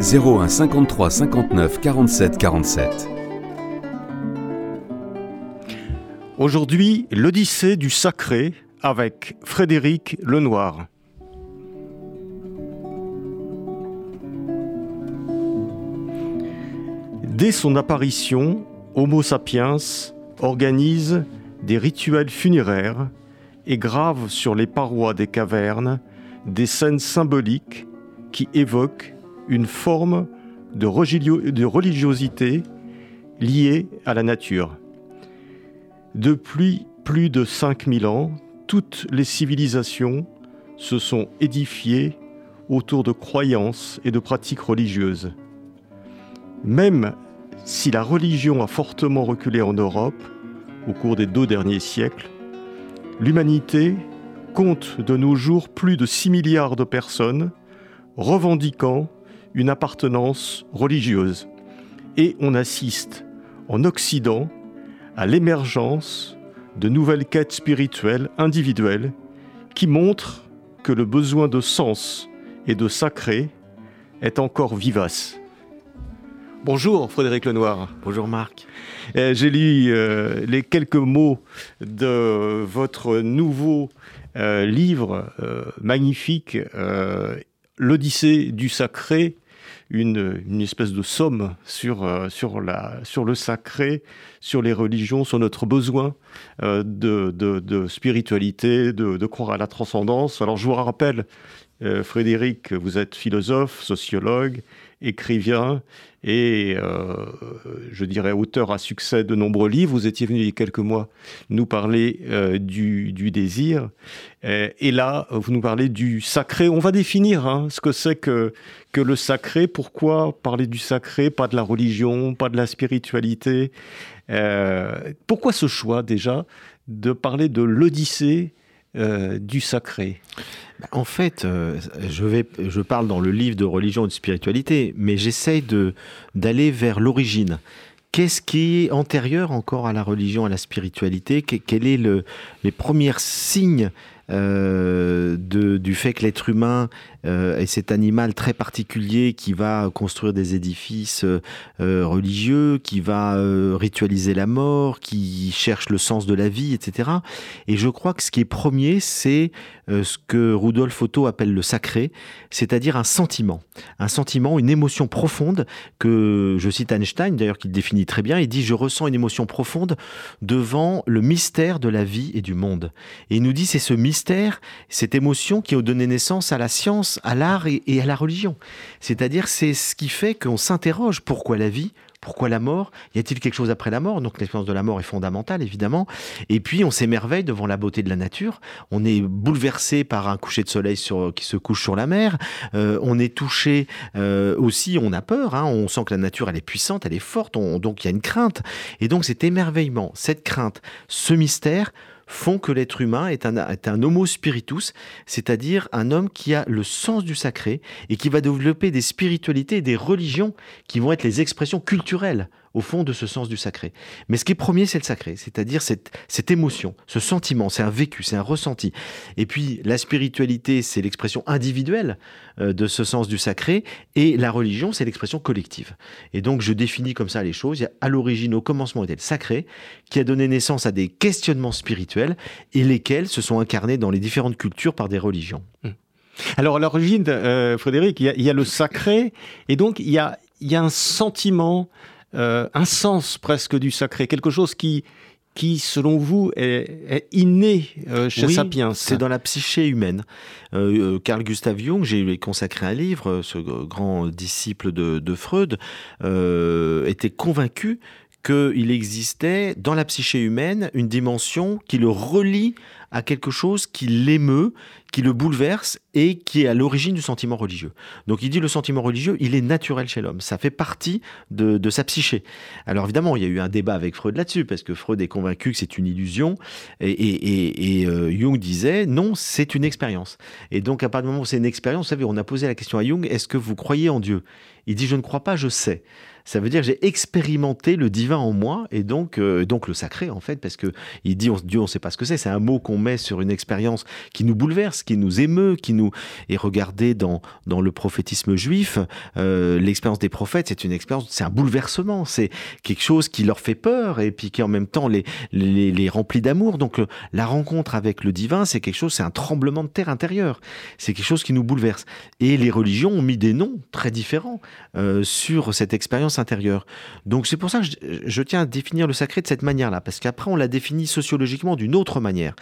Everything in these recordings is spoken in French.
01 53 59 47 47. Aujourd'hui, l'Odyssée du sacré avec Frédéric Lenoir. Dès son apparition, Homo sapiens organise des rituels funéraires et grave sur les parois des cavernes des scènes symboliques qui évoquent une forme de, religiosité liée à la nature. Depuis plus de 5000 ans, toutes les civilisations se sont édifiées autour de croyances et de pratiques religieuses. Même si la religion a fortement reculé en Europe au cours des deux derniers siècles, l'humanité compte de nos jours plus de 6 milliards de personnes revendiquant une appartenance religieuse. Et on assiste en Occident à l'émergence de nouvelles quêtes spirituelles individuelles qui montrent que le besoin de sens et de sacré est encore vivace. Bonjour Frédéric Lenoir. Bonjour Marc. Euh, j'ai lu euh, les quelques mots de votre nouveau euh, livre magnifique, L'Odyssée du Sacré, une, espèce de somme sur, euh, sur, la, sur le sacré, sur les religions, sur notre besoin euh, de, de, spiritualité, de, croire à la transcendance. Alors je vous rappelle, euh, Frédéric, vous êtes philosophe, sociologue, écrivain et euh, je dirais auteur à succès de nombreux livres. Vous étiez venu il y a quelques mois nous parler euh, du, désir. et là, vous nous parlez du sacré. On va définir hein, ce que c'est que le sacré. Pourquoi parler du sacré, pas de la religion, pas de la spiritualité Pourquoi ce choix déjà de parler de l'Odyssée? Du sacré bah, en fait, euh, je parle dans le livre de religion et de spiritualité, mais j'essaye d'aller vers l'origine. Qu'est-ce qui est antérieur encore à la religion, à la spiritualité? Quels sont le, les premiers signes euh, du fait que l'être humain euh, est cet animal très particulier qui va construire des édifices euh, religieux, qui va ritualiser la mort, qui cherche le sens de la vie, etc. Et je crois que ce qui est premier, c'est ce que Rudolf Otto appelle le sacré, c'est-à-dire un sentiment, un sentiment, une émotion profonde que je cite Einstein d'ailleurs qui le définit très bien. Il dit je ressens une émotion profonde devant le mystère de la vie et du monde. Et il nous dit c'est ce mystère mystère, cette émotion qui a donné naissance à la science, à l'art et, à la religion. C'est-à-dire, c'est ce qui fait qu'on s'interroge pourquoi la vie, pourquoi la mort? Y a-t-il quelque chose après la mort? Donc l'expérience de la mort est fondamentale, évidemment. Et puis on s'émerveille devant la beauté de la nature. On est bouleversé par un coucher de soleil qui se couche sur la mer. Euh, on est touché euh, aussi, on a peur. Hein. on sent que la nature, elle est puissante, elle est forte. donc il y a une crainte. Et donc cet émerveillement, cette crainte, ce mystère font que l'être humain est un, homo spiritus, c'est-à-dire un homme qui a le sens du sacré et qui va développer des spiritualités et des religions qui vont être les expressions culturelles au fond de ce sens du sacré. Mais ce qui est premier, c'est le sacré, c'est-à-dire cette, cette émotion, ce sentiment, c'est un vécu, c'est un ressenti. Et puis la spiritualité, c'est l'expression individuelle euh, de ce sens du sacré, et la religion, c'est l'expression collective. Et donc je définis comme ça les choses. Il y a, à l'origine, au commencement était le sacré, qui a donné naissance à des questionnements spirituels, et lesquels se sont incarnés dans les différentes cultures par des religions. Mmh. Alors à l'origine, euh, Frédéric, il y, a, le sacré, et donc il y a, il y a un sentiment euh, un sens presque du sacré, quelque chose qui, qui, selon vous, est, inné euh, chez Sapiens. C'est dans la psyché humaine. Euh, Carl Gustav Jung, j'ai consacré un livre, ce grand disciple de, de Freud, était convaincu qu'il existait dans la psyché humaine une dimension qui le relie à quelque chose qui l'émeut, qui le bouleverse et qui est à l'origine du sentiment religieux. Donc il dit le sentiment religieux, il est naturel chez l'homme, ça fait partie de, sa psyché. Alors évidemment, il y a eu un débat avec Freud là-dessus, parce que Freud est convaincu que c'est une illusion, et, euh, Jung disait non, c'est une expérience. Et donc à partir du moment où c'est une expérience, vous savez, on a posé la question à Jung, est-ce que vous croyez en Dieu? Il dit je ne crois pas, je sais ça veut dire j'ai expérimenté le divin en moi et donc, euh, donc le sacré en fait, parce que il dit Dieu, on ne sait pas ce que c'est. C'est un mot qu'on met sur une expérience qui nous bouleverse, qui nous émeut, qui nous. Et regardez dans dans le prophétisme juif, euh, l'expérience des prophètes, c'est une expérience, c'est un bouleversement, c'est quelque chose qui leur fait peur et puis qui en même temps les les, les remplit d'amour. Donc euh, la rencontre avec le divin, c'est quelque chose, c'est un tremblement de terre intérieur. C'est quelque chose qui nous bouleverse. Et les religions ont mis des noms très différents sur cette expérience intérieure. Donc c'est pour ça que je, tiens à définir le sacré de cette manière-là, parce qu'après on l'a définit sociologiquement d'une autre manière.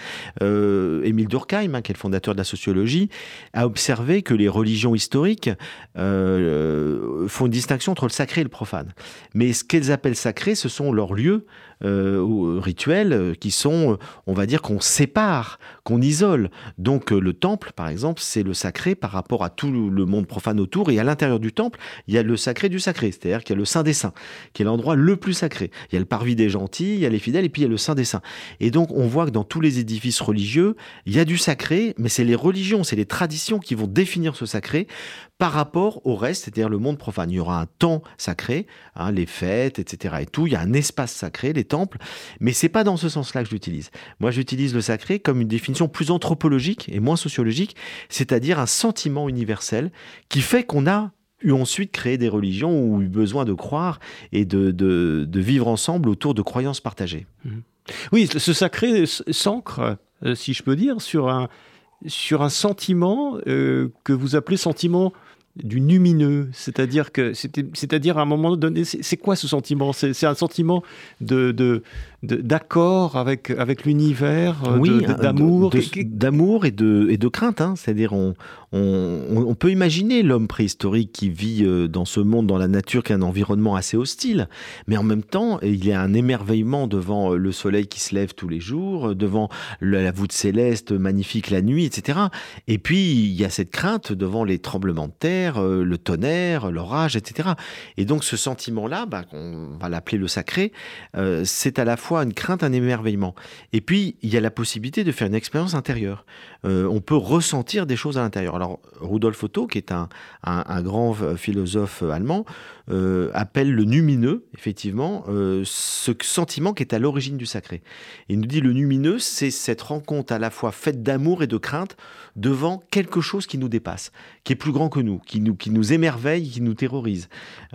Euh, Émile Durkheim, hein, qui est le fondateur de la sociologie, a observé que les religions historiques euh, font une distinction entre le sacré et le profane. Mais ce qu'elles appellent sacré, ce sont leurs lieux euh, rituels euh, qui sont, on va dire, qu'on sépare, qu'on isole. Donc le temple, par exemple, c'est le sacré par rapport à tout le monde profane autour, et à l'intérieur du temple, il y a le sacré du sacré, c'est-à-dire qu'il y a le Saint des Saints, qui est l'endroit le plus sacré. Il y a le parvis des gentils, il y a les fidèles, et puis il y a le Saint des Saints. Et donc, on voit que dans tous les édifices religieux, il y a du sacré, mais c'est les religions, c'est les traditions qui vont définir ce sacré par rapport au reste, c'est-à-dire le monde profane. Il y aura un temps sacré, hein, les fêtes, etc. et tout. Il y a un espace sacré, les temples, mais c'est pas dans ce sens-là que j'utilise. Moi, j'utilise le sacré comme une définition plus anthropologique et moins sociologique, c'est-à-dire un sentiment universel qui fait qu'on a eu ensuite créé des religions ou eu besoin de croire et de, vivre ensemble autour de croyances partagées. Mhm. Oui, ce sacré s'ancre, euh, si je peux dire, sur un, sur un sentiment euh, que vous appelez sentiment du lumineux, c'est-à-dire que c'est-à-dire à un moment donné, c'est quoi ce sentiment? C'est un sentiment de d'accord avec avec l'univers, oui, d'amour, d'amour et de et de crainte. Hein. C'est-à-dire on, on, peut imaginer l'homme préhistorique qui vit euh, dans ce monde, dans la nature, qui est un environnement assez hostile, mais en même temps, il y a un émerveillement devant euh, le soleil qui se lève tous les jours, euh, devant la voûte céleste magnifique la nuit, etc. Et puis il y a cette crainte devant les tremblements de terre euh, le tonnerre, l'orage, etc. Et donc ce sentiment-là, bah, on va l'appeler le sacré, euh, c'est à la fois une crainte, un émerveillement. Et puis il y a la possibilité de faire une expérience intérieure. Euh, on peut ressentir des choses à l'intérieur. Alors Rudolf Otto, qui est un, grand philosophe allemand, appelle le numineux, effectivement, ce sentiment qui est à l'origine du sacré. Il nous dit le numineux, c'est cette rencontre à la fois faite d'amour et de crainte devant quelque chose qui nous dépasse, qui est plus grand que nous, qui nous, qui nous émerveille, qui nous terrorise.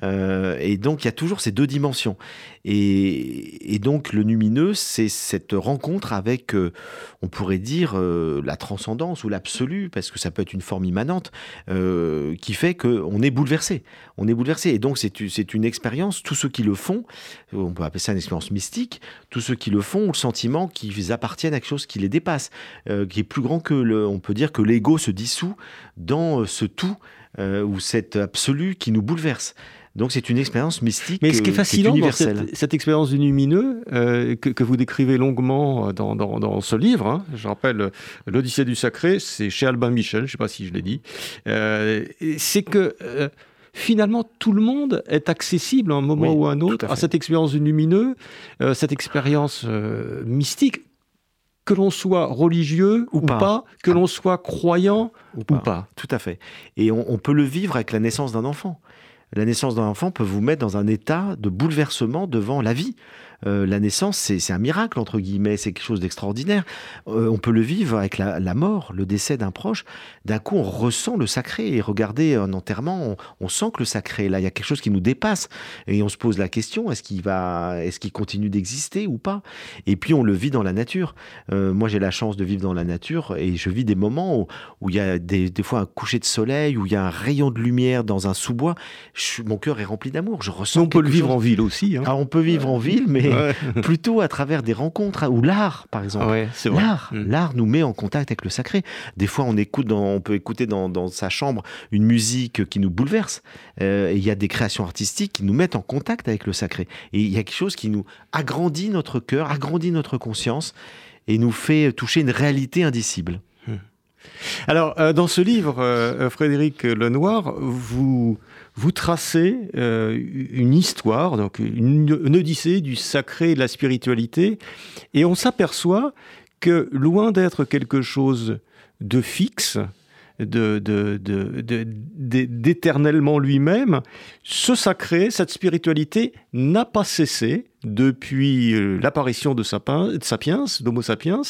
Euh, et donc, il y a toujours ces deux dimensions. Et, donc, le lumineux, c'est cette rencontre avec, euh, on pourrait dire, euh, la transcendance ou l'absolu, parce que ça peut être une forme immanente, qui fait qu'on est bouleversé. On est bouleversé. Et donc, c'est une expérience, tous ceux qui le font, on peut appeler ça une expérience mystique, tous ceux qui le font ont le sentiment qu'ils appartiennent à quelque chose qui les dépasse, qui est plus grand que le, on peut dire que l'ego se dissout dans ce tout euh, ou cet absolu qui nous bouleverse. Donc c'est une expérience mystique. Mais ce qui est fascinant dans cette, expérience du lumineux euh, que, vous décrivez longuement dans, dans, ce livre, hein, je rappelle l'Odyssée du Sacré, c'est chez Albin Michel, je ne sais pas si je l'ai dit, euh, c'est que finalement tout le monde est accessible à un moment ou à un autre à, cette expérience du lumineux, cette expérience mystique que l'on soit religieux ou, pas. que l'on soit croyant ou pas. Tout à fait. Et on, peut le vivre avec la naissance d'un enfant. La naissance d'un enfant peut vous mettre dans un état de bouleversement devant la vie. Euh, la naissance, c'est un miracle, entre guillemets, c'est quelque chose d'extraordinaire. Euh, on peut le vivre avec la, mort, le décès d'un proche. D'un coup, on ressent le sacré. Et regardez, un enterrement, on, sent que le sacré, là, il y a quelque chose qui nous dépasse. Et on se pose la question, est-ce qu'il va, est-ce qu'il continue d'exister ou pas? Et puis, on le vit dans la nature. Euh, moi, j'ai la chance de vivre dans la nature et je vis des moments où, il y a des, fois un coucher de soleil, où il y a un rayon de lumière dans un sous-bois. mon cœur est rempli d'amour. Je ressens. On peut le vivre en ville aussi. Hein. Ah, on peut vivre en ville, mais plutôt à travers des rencontres hein, ou l'art, par exemple. l'art, mm. l'art nous met en contact avec le sacré. Des fois, on écoute, on peut écouter dans, sa chambre une musique qui nous bouleverse. Euh, il y a des créations artistiques qui nous mettent en contact avec le sacré. Et il y a quelque chose qui nous agrandit notre cœur, agrandit notre conscience et nous fait toucher une réalité indicible. Hmm. Alors, euh, dans ce livre, euh, Frédéric Lenoir, vous, vous tracez euh, une histoire, donc une, odyssée du sacré et de la spiritualité, et on s'aperçoit que loin d'être quelque chose de fixe, d'éternellement lui-même, ce sacré, cette spiritualité n'a pas cessé depuis l'apparition de Sapiens, d'Homo sapiens,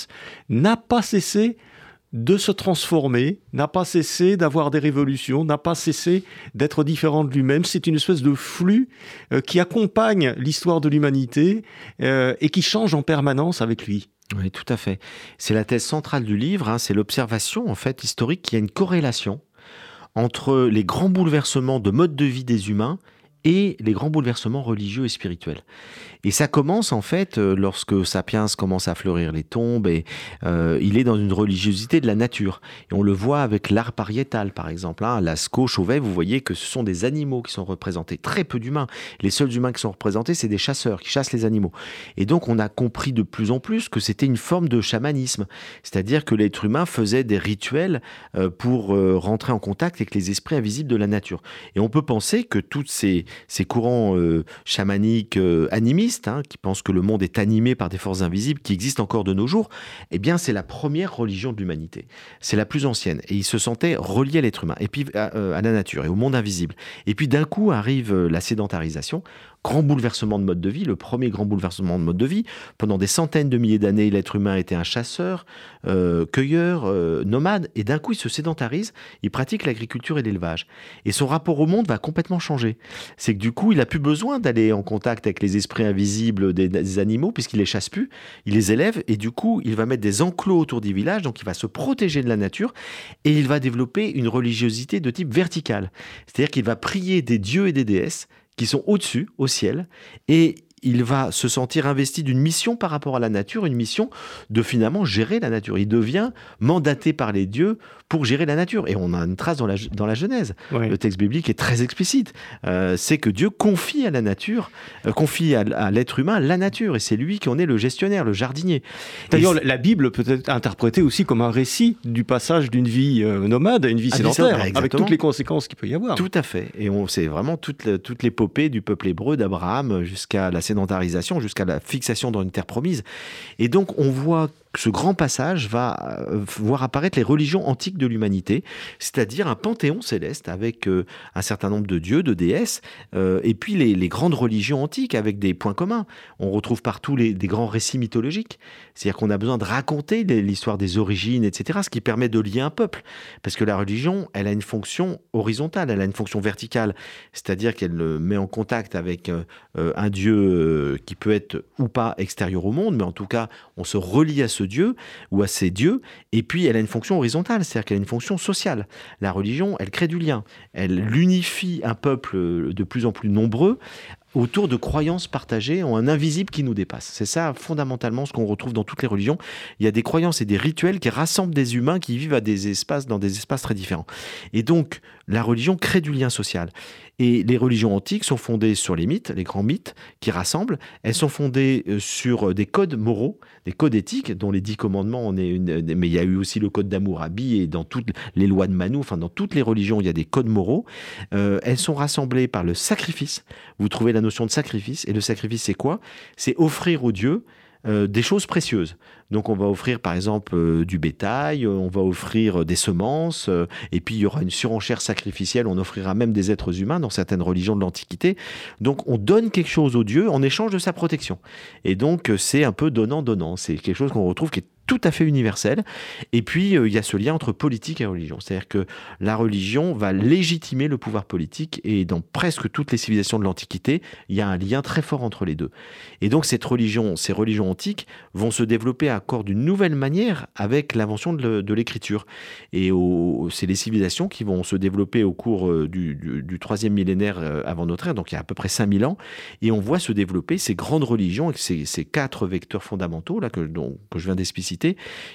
n'a pas cessé de se transformer, n'a pas cessé d'avoir des révolutions, n'a pas cessé d'être différent de lui-même. C'est une espèce de flux euh, qui accompagne l'histoire de l'humanité euh, et qui change en permanence avec lui. Oui, tout à fait. C'est la thèse centrale du livre, hein, c'est l'observation en fait historique qu'il y a une corrélation entre les grands bouleversements de mode de vie des humains et les grands bouleversements religieux et spirituels. Et ça commence en fait euh, lorsque Sapiens commence à fleurir les tombes et euh, il est dans une religiosité de la nature. Et on le voit avec l'art pariétal par exemple. Hein. Lascaux, Chauvet, vous voyez que ce sont des animaux qui sont représentés, très peu d'humains. Les seuls humains qui sont représentés, c'est des chasseurs qui chassent les animaux. Et donc on a compris de plus en plus que c'était une forme de chamanisme, c'est-à-dire que l'être humain faisait des rituels euh, pour rentrer en contact avec les esprits invisibles de la nature. Et on peut penser que tous ces, ces courants chamaniques animistes Hein, qui pensent que le monde est animé par des forces invisibles qui existent encore de nos jours, eh bien, c'est la première religion de l'humanité. C'est la plus ancienne. Et ils se sentaient reliés à l'être humain, et puis à, euh, à, la nature et au monde invisible. Et puis d'un coup arrive euh, la sédentarisation grand bouleversement de mode de vie, le premier grand bouleversement de mode de vie. Pendant des centaines de milliers d'années, l'être humain était un chasseur, euh, cueilleur, euh, nomade, et d'un coup, il se sédentarise, il pratique l'agriculture et l'élevage. Et son rapport au monde va complètement changer. C'est que du coup, il a plus besoin d'aller en contact avec les esprits invisibles des, animaux, puisqu'il les chasse plus, il les élève, et du coup, il va mettre des enclos autour du village, donc il va se protéger de la nature, et il va développer une religiosité de type vertical. C'est-à-dire qu'il va prier des dieux et des déesses qui sont au-dessus, au ciel, et il va se sentir investi d'une mission par rapport à la nature, une mission de finalement gérer la nature. Il devient mandaté par les dieux pour gérer la nature. Et on a une trace dans la, dans la Genèse. Le texte biblique est très explicite. Euh, c'est que Dieu confie à la nature, euh, confie à, l'être humain la nature. Et c'est lui qui en est le gestionnaire, le jardinier. D'ailleurs, la Bible peut être interprétée aussi comme un récit du passage d'une vie euh, nomade à une vie sédentaire, avec toutes les conséquences qu'il peut y avoir. Tout à fait. Et on sait vraiment toute, toute l'épopée du peuple hébreu d'Abraham jusqu'à la jusqu'à la fixation dans une terre promise. Et donc, on voit ce grand passage va euh, voir apparaître les religions antiques de l'humanité, c'est-à-dire un panthéon céleste avec euh, un certain nombre de dieux, de déesses, euh, et puis les, grandes religions antiques avec des points communs. On retrouve partout les, des grands récits mythologiques, c'est-à-dire qu'on a besoin de raconter l'histoire des origines, etc., ce qui permet de lier un peuple, parce que la religion, elle a une fonction horizontale, elle a une fonction verticale, c'est-à-dire qu'elle met en contact avec un dieu qui peut être ou pas extérieur au monde, mais en tout cas, on se relie à ce Dieu ou à ces dieux. Et puis, elle a une fonction horizontale, c'est-à-dire qu'elle a une fonction sociale. La religion, elle crée du lien. Elle unifie un peuple de plus en plus nombreux autour de croyances partagées en un invisible qui nous dépasse. C'est ça fondamentalement ce qu'on retrouve dans toutes les religions. Il y a des croyances et des rituels qui rassemblent des humains qui vivent à des espaces dans des espaces très différents. Et donc la religion crée du lien social. Et les religions antiques sont fondées sur les mythes, les grands mythes qui rassemblent. Elles sont fondées euh, sur des codes moraux, des codes éthiques, dont les dix commandements, on est une, mais il y a eu aussi le code d'Amourabi et dans toutes les lois de Manu, enfin dans toutes les religions, il y a des codes moraux. Euh, elles sont rassemblées par le sacrifice. Vous trouvez la notion de sacrifice. Et le sacrifice, c'est quoi? C'est offrir au Dieu euh, des choses précieuses. Donc on va offrir par exemple euh, du bétail, euh, on va offrir des semences, et puis il y aura une surenchère sacrificielle, on offrira même des êtres humains dans certaines religions de l'Antiquité. Donc on donne quelque chose au Dieu en échange de sa protection. Et donc c'est un peu donnant-donnant. C'est quelque chose qu'on retrouve qui est tout à fait universel. Et puis, euh, il y a ce lien entre politique et religion. C'est-à-dire que la religion va légitimer le pouvoir politique et dans presque toutes les civilisations de l'Antiquité, il y a un lien très fort entre les deux. Et donc, cette religion, ces religions antiques vont se développer à corps d'une nouvelle manière avec l'invention de l'écriture. Et c'est les civilisations qui vont se développer au cours euh, du, troisième millénaire euh, avant notre ère, donc il y a à peu près 5000 ans. Et on voit se développer ces grandes religions avec ces, quatre vecteurs fondamentaux là que, que je viens d'expliciter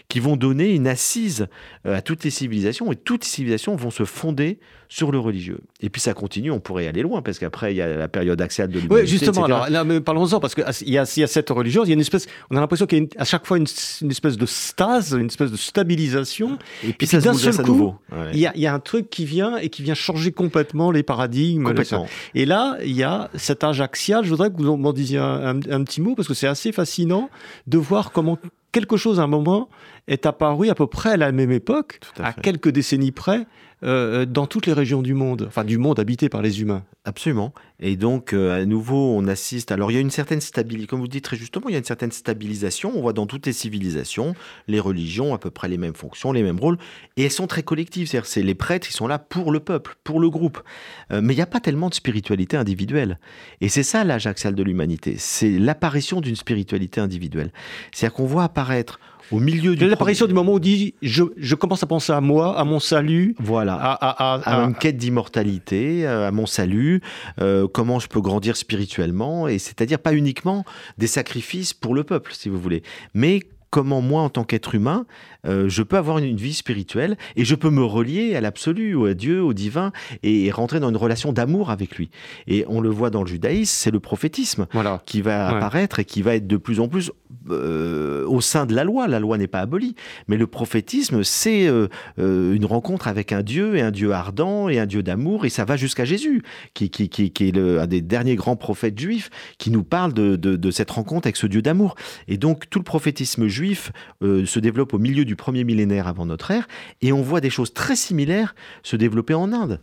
qui vont donner une assise à toutes les civilisations, et toutes les civilisations vont se fonder sur le religieux. Et puis ça continue, on pourrait aller loin, parce qu'après, il y a la période axiale de l'humanité. Oui, justement, alors parlons-en, parce qu'il y, a, y a cette religion, il y a une espèce, on a l'impression qu'il y a à chaque fois une, espèce de stase, une espèce de stabilisation. Et puis, ça d'un seul coup, nouveau. il, y a, il y, a, un truc qui vient et qui vient changer complètement les paradigmes. Complètement. Et là, il y a cet âge axial, je voudrais que vous m'en disiez un, un petit mot, parce que c'est assez fascinant de voir comment quelque chose à un moment est apparu à peu près à la même époque, à, quelques décennies près, euh, dans toutes les régions du monde, enfin du monde habité par les humains. Absolument. Et donc, euh, à nouveau, on assiste. Alors, il y a une certaine stabilité, comme vous dites très justement, il y a une certaine stabilisation. On voit dans toutes les civilisations, les religions, à peu près les mêmes fonctions, les mêmes rôles, et elles sont très collectives. C'est-à-dire, c'est les prêtres qui sont là pour le peuple, pour le groupe. Euh, mais il n'y a pas tellement de spiritualité individuelle. Et c'est ça l'âge axial de l'humanité. C'est l'apparition d'une spiritualité individuelle. C'est-à-dire qu'on voit apparaître au milieu de l'apparition du moment où on dit je, je, commence à penser à moi, à mon salut, voilà, à, une quête d'immortalité, euh, à mon salut, euh, comment je peux grandir spirituellement, et c'est-à-dire pas uniquement des sacrifices pour le peuple, si vous voulez, mais comment moi, en tant qu'être humain, euh, je peux avoir une, vie spirituelle et je peux me relier à l'absolu, ou à Dieu, au divin, et, rentrer dans une relation d'amour avec lui. Et on le voit dans le judaïsme, c'est le prophétisme qui va apparaître et qui va être de plus en plus euh, au sein de la loi. La loi n'est pas abolie, mais le prophétisme, c'est euh, une rencontre avec un Dieu et un Dieu ardent et un Dieu d'amour, et ça va jusqu'à Jésus, qui, qui, qui, est le, un des derniers grands prophètes juifs, qui nous parle de, de, de cette rencontre avec ce Dieu d'amour. Et donc tout le prophétisme juif se développe au milieu du premier millénaire avant notre ère, et on voit des choses très similaires se développer en Inde,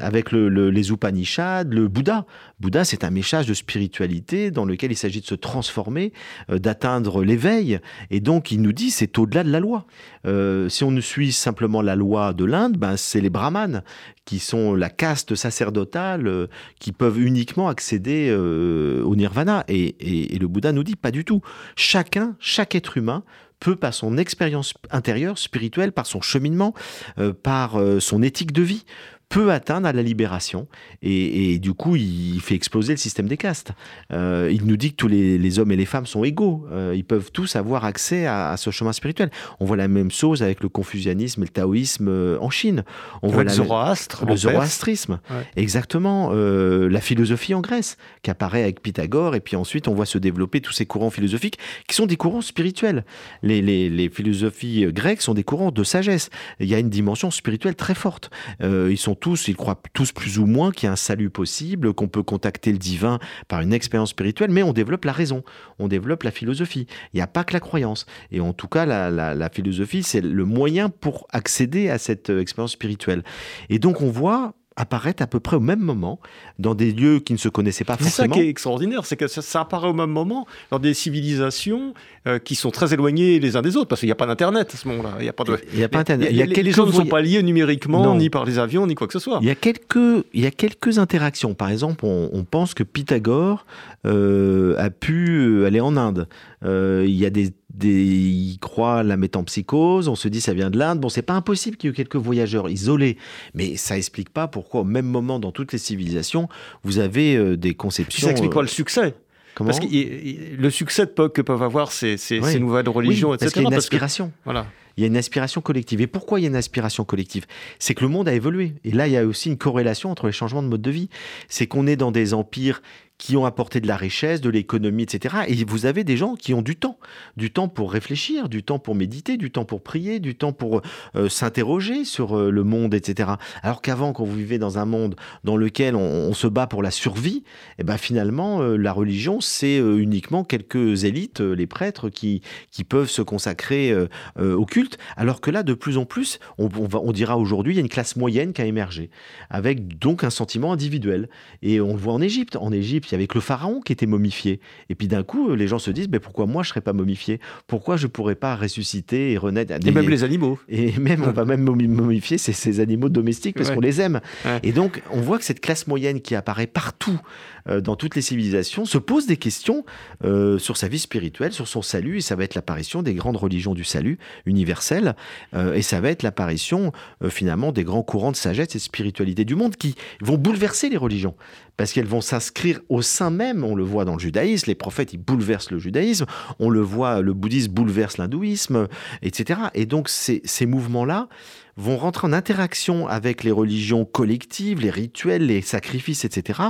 avec les Upanishads, le Bouddha. Bouddha, c'est un message de spiritualité dans lequel il s'agit de se transformer, euh, d'atteindre l'éveil, et donc il nous dit c'est au-delà de la loi. Euh, si on ne suit simplement la loi de l'Inde, ben, c'est les brahmanes qui sont la caste sacerdotale qui peuvent uniquement accéder au nirvana. et, le Bouddha nous dit pas du tout. Chacun, chaque être humain peut, par son expérience intérieure, spirituelle, par son cheminement, euh, par euh, son éthique de vie, peut atteindre à la libération. Et, du coup, il fait exploser le système des castes. Euh, il nous dit que tous les, hommes et les femmes sont égaux. Euh, ils peuvent tous avoir accès à, ce chemin spirituel. On voit la même chose avec le confucianisme et le taoïsme euh, en Chine. On voit le zoroastre. Le zoroastrisme. Exactement. la philosophie en Grèce, qui apparaît avec Pythagore. Et puis ensuite, on voit se développer tous ces courants philosophiques qui sont des courants spirituels. Les, les philosophies grecques sont des courants de sagesse. Il y a une dimension spirituelle très forte. ils sont tous, ils croient tous plus ou moins qu'il y a un salut possible, qu'on peut contacter le divin par une expérience spirituelle, mais on développe la raison, on développe la philosophie. Il n'y a pas que la croyance. Et en tout cas, la, la philosophie, c'est le moyen pour accéder à cette euh, expérience spirituelle. Et donc on voit apparaître à peu près au même moment dans des lieux qui ne se connaissaient pas forcément. C'est ça qui est extraordinaire, c'est que ça, apparaît au même moment dans des civilisations euh, qui sont très éloignées les uns des autres, parce qu'il n'y a pas d'internet à ce moment-là. Il n'y a pas de. Il y a pas internet. Il y a, les, gens ne sont pas liés numériquement ni par les avions ni quoi que ce soit. Il y a quelques, il y a quelques interactions. Par exemple, on, pense que Pythagore euh, a pu aller en Inde. Euh, il y a des des, il croit la métempsychose, on se dit ça vient de l'Inde. Bon, c'est pas impossible qu'il y ait quelques voyageurs isolés, mais ça explique pas pourquoi au même moment dans toutes les civilisations, vous avez euh, des conceptions. Ça explique pas le succès? Comment parce que le succès que peuvent avoir ces, ces, nouvelles religions, etc. Parce qu'il y a une aspiration. voilà. Il y a une aspiration collective. Et pourquoi il y a une aspiration collective? C'est que le monde a évolué. Et là, il y a aussi une corrélation entre les changements de mode de vie. C'est qu'on est dans des empires qui ont apporté de la richesse, de l'économie, etc. Et vous avez des gens qui ont du temps, du temps pour réfléchir, du temps pour méditer, du temps pour prier, du temps pour euh, s'interroger sur euh, le monde, etc. Alors qu'avant, quand vous vivez dans un monde dans lequel on, se bat pour la survie, eh ben finalement, euh, la religion, c'est uniquement quelques élites, les prêtres, qui, qui peuvent se consacrer au culte. Alors que là, de plus en plus, on, va, on dira aujourd'hui, il y a une classe moyenne qui a émergé, avec donc un sentiment individuel. Et on le voit en Égypte. En Égypte, avec le pharaon qui était momifié. Et puis d'un coup, les gens se disent, mais pourquoi moi je serais pas momifié? Pourquoi je pourrais pas ressusciter et renaître Et même les animaux. Et même, on va même momifier ces, ces animaux domestiques parce qu'on les aime. Et donc, on voit que cette classe moyenne qui apparaît partout dans toutes les civilisations se pose des questions euh, sur sa vie spirituelle, sur son salut, et ça va être l'apparition des grandes religions du salut universel, euh, et ça va être l'apparition finalement des grands courants de sagesse et de spiritualité du monde qui vont bouleverser les religions, parce qu'elles vont s'inscrire au sein même, on le voit dans le judaïsme, les prophètes, ils bouleversent le judaïsme, on le voit, le bouddhisme bouleverse l'hindouisme, etc. Et donc ces, ces mouvements-là, vont rentrer en interaction avec les religions collectives, les rituels, les sacrifices, etc.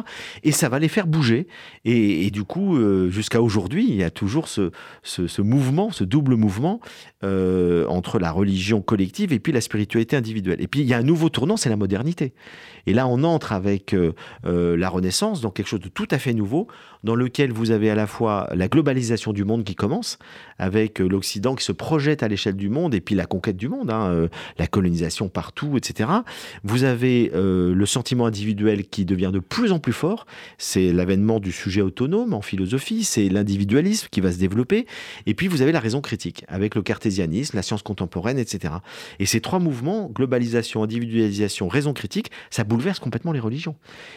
Et ça va les faire bouger. Et, du coup, euh, jusqu'à aujourd'hui, il y a toujours ce, ce, mouvement, ce double mouvement euh, entre la religion collective et puis la spiritualité individuelle. Et puis il y a un nouveau tournant, c'est la modernité. Et là, on entre avec euh, la Renaissance dans quelque chose de tout à fait nouveau, dans lequel vous avez à la fois la globalisation du monde qui commence, avec l'Occident qui se projette à l'échelle du monde, et puis la conquête du monde, hein, la colonisation partout, etc. Vous avez euh, le sentiment individuel qui devient de plus en plus fort. C'est l'avènement du sujet autonome en philosophie, c'est l'individualisme qui va se développer. Et puis vous avez la raison critique avec le cartésianisme, la science contemporaine, etc. Et ces trois mouvements, globalisation, individualisation, raison critique, ça bouleverse complètement les religions.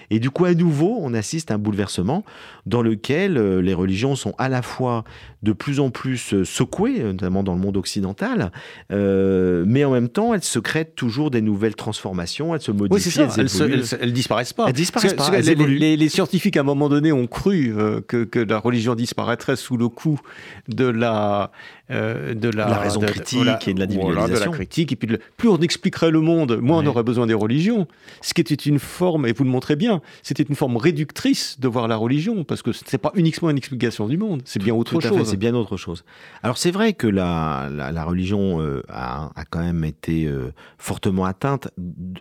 Et du coup, à nouveau, on assiste à un bouleversement dans lequel euh, les religions sont à la fois de plus en plus euh, secouées, notamment dans le monde occidental, mais en même temps, elles se créent toujours des nouvelles transformations, elles se modifient, elles, elles, disparaissent pas. Elles disparaissent pas, les, scientifiques, à un moment donné, ont cru euh, que, que, la religion disparaîtrait sous le coup de la euh, de la, raison critique et de l'individualisation. la critique. Et puis, plus on expliquerait le monde, moins on aurait besoin des religions. Ce qui était une forme, et vous le montrez bien, c'était une forme réductrice de voir la religion, parce que ce n'est pas uniquement une explication du monde, c'est bien autre chose. C'est bien autre chose. Alors c'est vrai que la, la, religion euh, a, a, quand même été euh, fortement atteinte.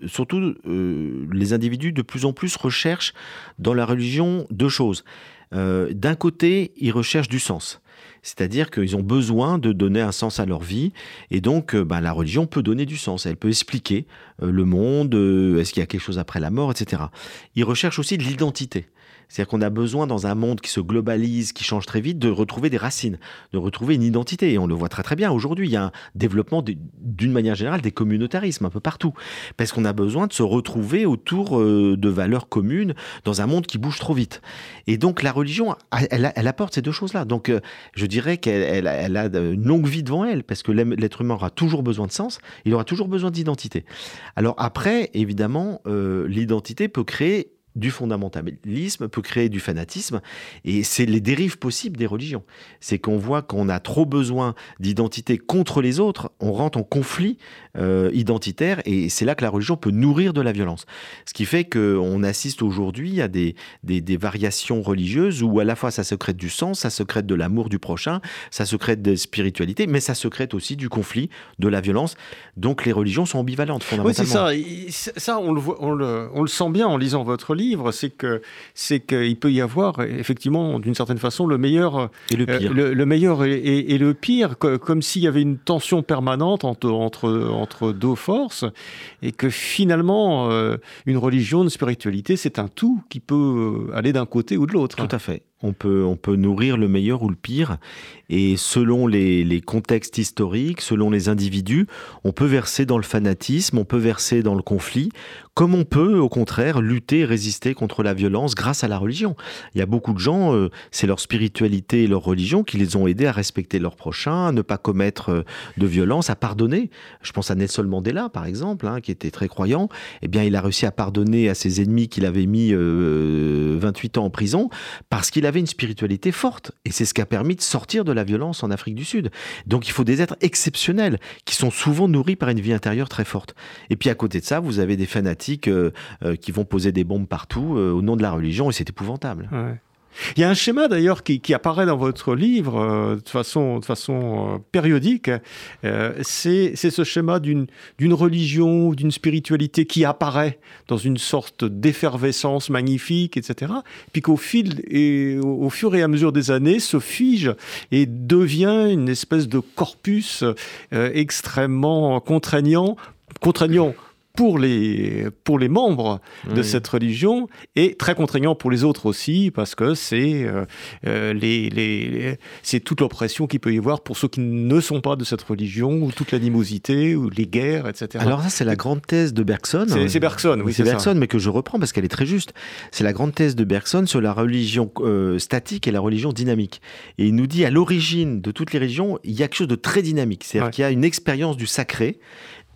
Surtout, les individus de plus en plus recherchent dans la religion deux choses. D'un côté, ils recherchent du sens. C'est-à-dire qu'ils ont besoin de donner un sens à leur vie. Et donc, euh, ben, la religion peut donner du sens. Elle peut expliquer euh, le monde, euh, est-ce qu'il y a quelque chose après la mort, etc. Ils recherchent aussi de l'identité. C'est-à-dire qu'on a besoin, dans un monde qui se globalise, qui change très vite, de retrouver des racines, de retrouver une identité. Et on le voit très très bien. Aujourd'hui, il y a un développement d'une manière générale des communautarismes un peu partout. Parce qu'on a besoin de se retrouver autour euh, de valeurs communes dans un monde qui bouge trop vite. Et donc la religion, elle, apporte ces deux choses-là. Donc euh, je dirais qu'elle elle, a une longue vie devant elle, parce que l'être humain aura toujours besoin de sens, il aura toujours besoin d'identité. Alors après, évidemment, euh, l'identité peut créer du fondamentalisme peut créer du fanatisme et c'est les dérives possibles des religions. C'est qu'on voit qu'on a trop besoin d'identité contre les autres, on rentre en conflit euh, identitaire et c'est là que la religion peut nourrir de la violence. Ce qui fait qu'on assiste aujourd'hui à des, des, variations religieuses où à la fois ça secrète du sens, ça secrète de l'amour du prochain, ça secrète de spiritualité, mais ça secrète aussi du conflit, de la violence. Donc les religions sont ambivalentes fondamentalement. Oui, c'est ça. Ça, on le, voit, on, le, on le sent bien en lisant votre livre c'est que c'est qu'il peut y avoir effectivement d'une certaine façon le meilleur et le pire, euh, le, meilleur et, le pire, comme s'il y avait une tension permanente entre entre entre deux forces et que finalement euh, une religion, une spiritualité, c'est un tout qui peut aller d'un côté ou de l'autre. Tout à fait. On peut, on peut nourrir le meilleur ou le pire. Et selon les, contextes historiques, selon les individus, on peut verser dans le fanatisme, on peut verser dans le conflit, comme on peut, au contraire, lutter résister contre la violence grâce à la religion. Il y a beaucoup de gens, euh, c'est leur spiritualité et leur religion qui les ont aidés à respecter leurs prochains, à ne pas commettre euh, de violence, à pardonner. Je pense à Nelson Mandela, par exemple, hein, qui était très croyant. Eh bien, il a réussi à pardonner à ses ennemis qu'il avait mis 28 euh, ans en prison parce qu'il avait une spiritualité forte. Et c'est ce qui a permis de sortir de la violence en Afrique du Sud. Donc, il faut des êtres exceptionnels qui sont souvent nourris par une vie intérieure très forte. Et puis, à côté de ça, vous avez des fanatiques euh, euh, qui vont poser des bombes partout euh, au nom de la religion et c'est épouvantable. Il y a un schéma d'ailleurs qui, apparaît dans votre livre de façon, de façon périodique. c'est ce schéma d'une religion, d'une spiritualité qui apparaît dans une sorte d'effervescence magnifique, etc. Puis qu'au fil et au, fur et à mesure des années se fige et devient une espèce de corpus extrêmement contraignant contraignant pour les, pour les membres de cette religion et très contraignant pour les autres aussi parce que c'est euh, euh, les, les, c'est toute l'oppression qu'il peut y avoir pour ceux qui ne sont pas de cette religion ou toute l'animosité ou les guerres, etc. Alors ça c'est la grande thèse de Bergson. C'est Bergson, oui. C'est Bergson, mais que je reprends parce qu'elle est très juste. C'est la grande thèse de Bergson sur la religion euh, statique et la religion dynamique. Et il nous dit à l'origine de toutes les religions, il y a quelque chose de très dynamique. C'est-à-dire qu'il y a une expérience du sacré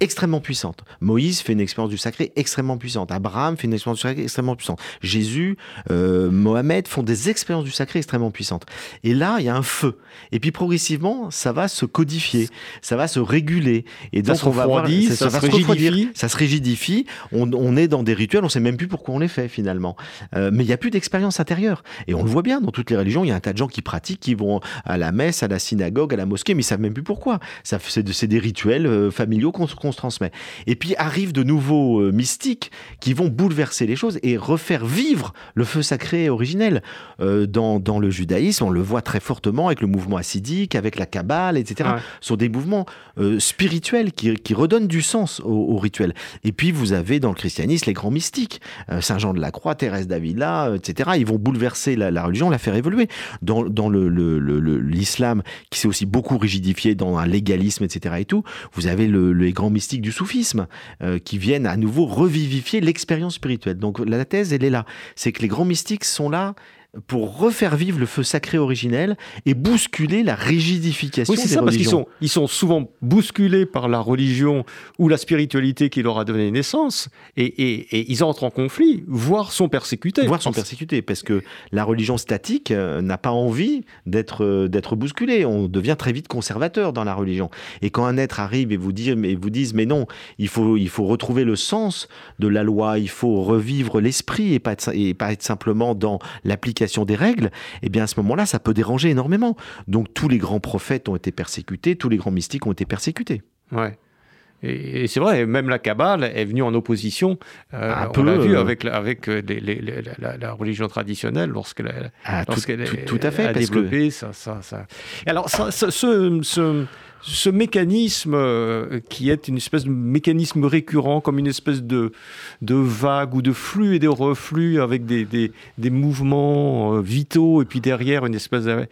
extrêmement puissante. Moïse fait une expérience du sacré extrêmement puissante. Abraham fait une expérience du sacré extrêmement puissante. Jésus, euh, Mohamed font des expériences du sacré extrêmement puissantes. Et là, il y a un feu. Et puis progressivement, ça va se codifier, ça va se réguler. Et donc, on va voir, ça, se rigidifie. Ça se rigidifie. On, est dans des rituels, on sait même plus pourquoi on les fait finalement. Euh, mais il n'y a plus d'expérience intérieure. Et on le voit bien dans toutes les religions. Il y a un tas de gens qui pratiquent, qui vont à la messe, à la synagogue, à la mosquée, mais ils savent même plus pourquoi. C'est des rituels euh, familiaux qu'on se transmet. Et puis arrivent de nouveaux euh, mystiques qui vont bouleverser les choses et refaire vivre le feu sacré originel. Euh, dans, dans, le judaïsme, on le voit très fortement avec le mouvement assidique, avec la Kabbale, etc. Ce sont des mouvements euh, spirituels qui, qui, redonnent du sens au, rituel. Et puis vous avez dans le christianisme les grands mystiques, Saint Jean de la Croix, Thérèse d'Avila, etc. Ils vont bouleverser la, religion, la faire évoluer. Dans, dans l'islam, le, qui s'est aussi beaucoup rigidifié dans un légalisme, etc. Et tout, vous avez les grands mystiques du soufisme euh, qui viennent à nouveau revivifier l'expérience spirituelle. Donc la thèse, elle est là. C'est que les grands mystiques sont là pour refaire vivre le feu sacré originel et bousculer la rigidification oui, c'est ça, parce qu'ils sont, ils sont souvent bousculés par la religion ou la spiritualité qui leur a donné naissance, et, et, ils entrent en conflit, voire sont persécutés. Voire sont persécutés, parce que la religion statique euh, n'a pas envie d'être euh, d'être bousculée. On devient très vite conservateur dans la religion. Et quand un être arrive et vous dit, mais vous dise, mais non, il faut, il faut retrouver le sens de la loi, il faut revivre l'esprit et pas, et pas être simplement dans l'application des règles, eh bien à ce moment-là, ça peut déranger énormément. Donc tous les grands prophètes ont été persécutés, tous les grands mystiques ont été persécutés. Ouais. Et, c'est vrai, même la Kabbale est venue en opposition. Euh, on l'a vu euh, avec, avec euh, la, religion traditionnelle lorsqu'elle ah, est tout, à fait, a développé ça, ça, ça, Alors, ce ce mécanisme euh, qui est une espèce de mécanisme récurrent, comme une espèce de, de vague ou de flux et de reflux avec des, des, des mouvements euh, vitaux et puis derrière une espèce de...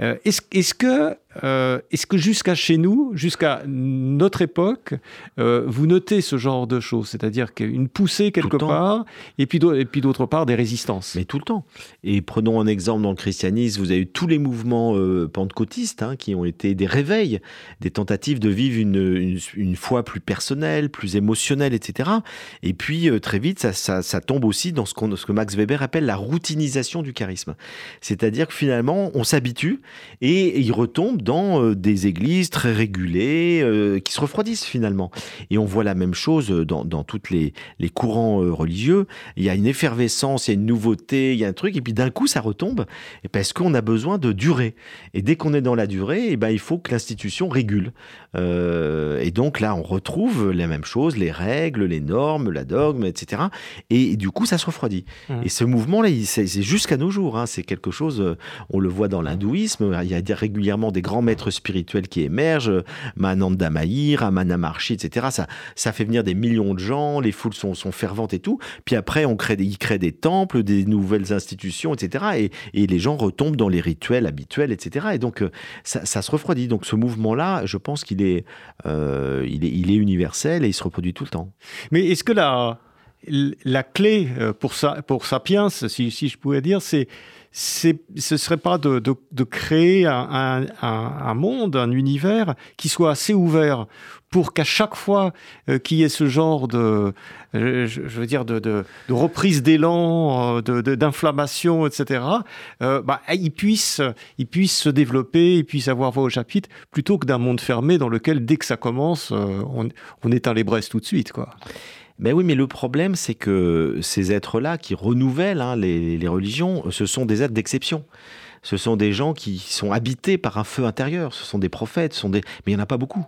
Euh, est-ce, est-ce que euh, est-ce que jusqu'à chez nous, jusqu'à notre époque, euh, vous notez ce genre de choses? C'est-à-dire qu'une poussée quelque part, et puis, d'autre part des résistances. Mais tout le temps. Et prenons un exemple dans le christianisme, vous avez eu tous les mouvements euh, pentecôtistes hein, qui ont été des réveils, des tentatives de vivre une, une, foi plus personnelle, plus émotionnelle, etc. Et puis très vite, ça, ça, tombe aussi dans ce que Max Weber appelle la routinisation du charisme. C'est-à-dire que finalement, on s'habitue et il retombe dans euh, des églises très régulées euh, qui se refroidissent finalement. Et on voit la même chose dans, dans toutes les, les courants euh, religieux. Il y a une effervescence, il y a une nouveauté, il y a un truc, et puis d'un coup ça retombe parce qu'on a besoin de durée. Et dès qu'on est dans la durée, et eh ben, il faut que l'institution régule. et donc là, on retrouve la même chose, les règles, les normes, la dogme, etc. Et, du coup, ça se refroidit. Mmh. Et ce mouvement-là, c'est jusqu'à nos jours. Hein. c'est quelque chose, on le voit dans l'hindouisme, il y a régulièrement des grands maîtres spirituels qui émergent, Mananda Mahir, Amana Marchi, etc. Ça, ça fait venir des millions de gens, les foules sont, sont ferventes et tout. Puis après, on crée ils créent des temples, des nouvelles institutions, etc. Et, les gens retombent dans les rituels habituels, etc. Et donc, euh, ça, se refroidit. Donc, ce mouvement-là, je pense qu'il est, euh, il est, il est universel et il se reproduit tout le temps. Mais est-ce que la, la clé euh, pour, ça, pour Sapiens, si je pouvais dire, c'est ce serait pas de, de, créer un, un, monde, un univers qui soit assez ouvert pour qu'à chaque fois euh, qu'il y ait ce genre de, je, veux dire, de, de, de reprise d'élan, euh, d'inflammation, etc., euh, bah, il, puisse, il puisse se développer, il puisse avoir voix au chapitre, plutôt que d'un monde fermé dans lequel, dès que ça commence, on, on éteint les braises tout de suite. quoi. Mais oui, mais le problème, c'est que ces êtres-là qui renouvellent hein, les, religions, ce sont des êtres d'exception. Ce sont des gens qui sont habités par un feu intérieur. Ce sont des prophètes, sont des... mais il n'y en a pas beaucoup.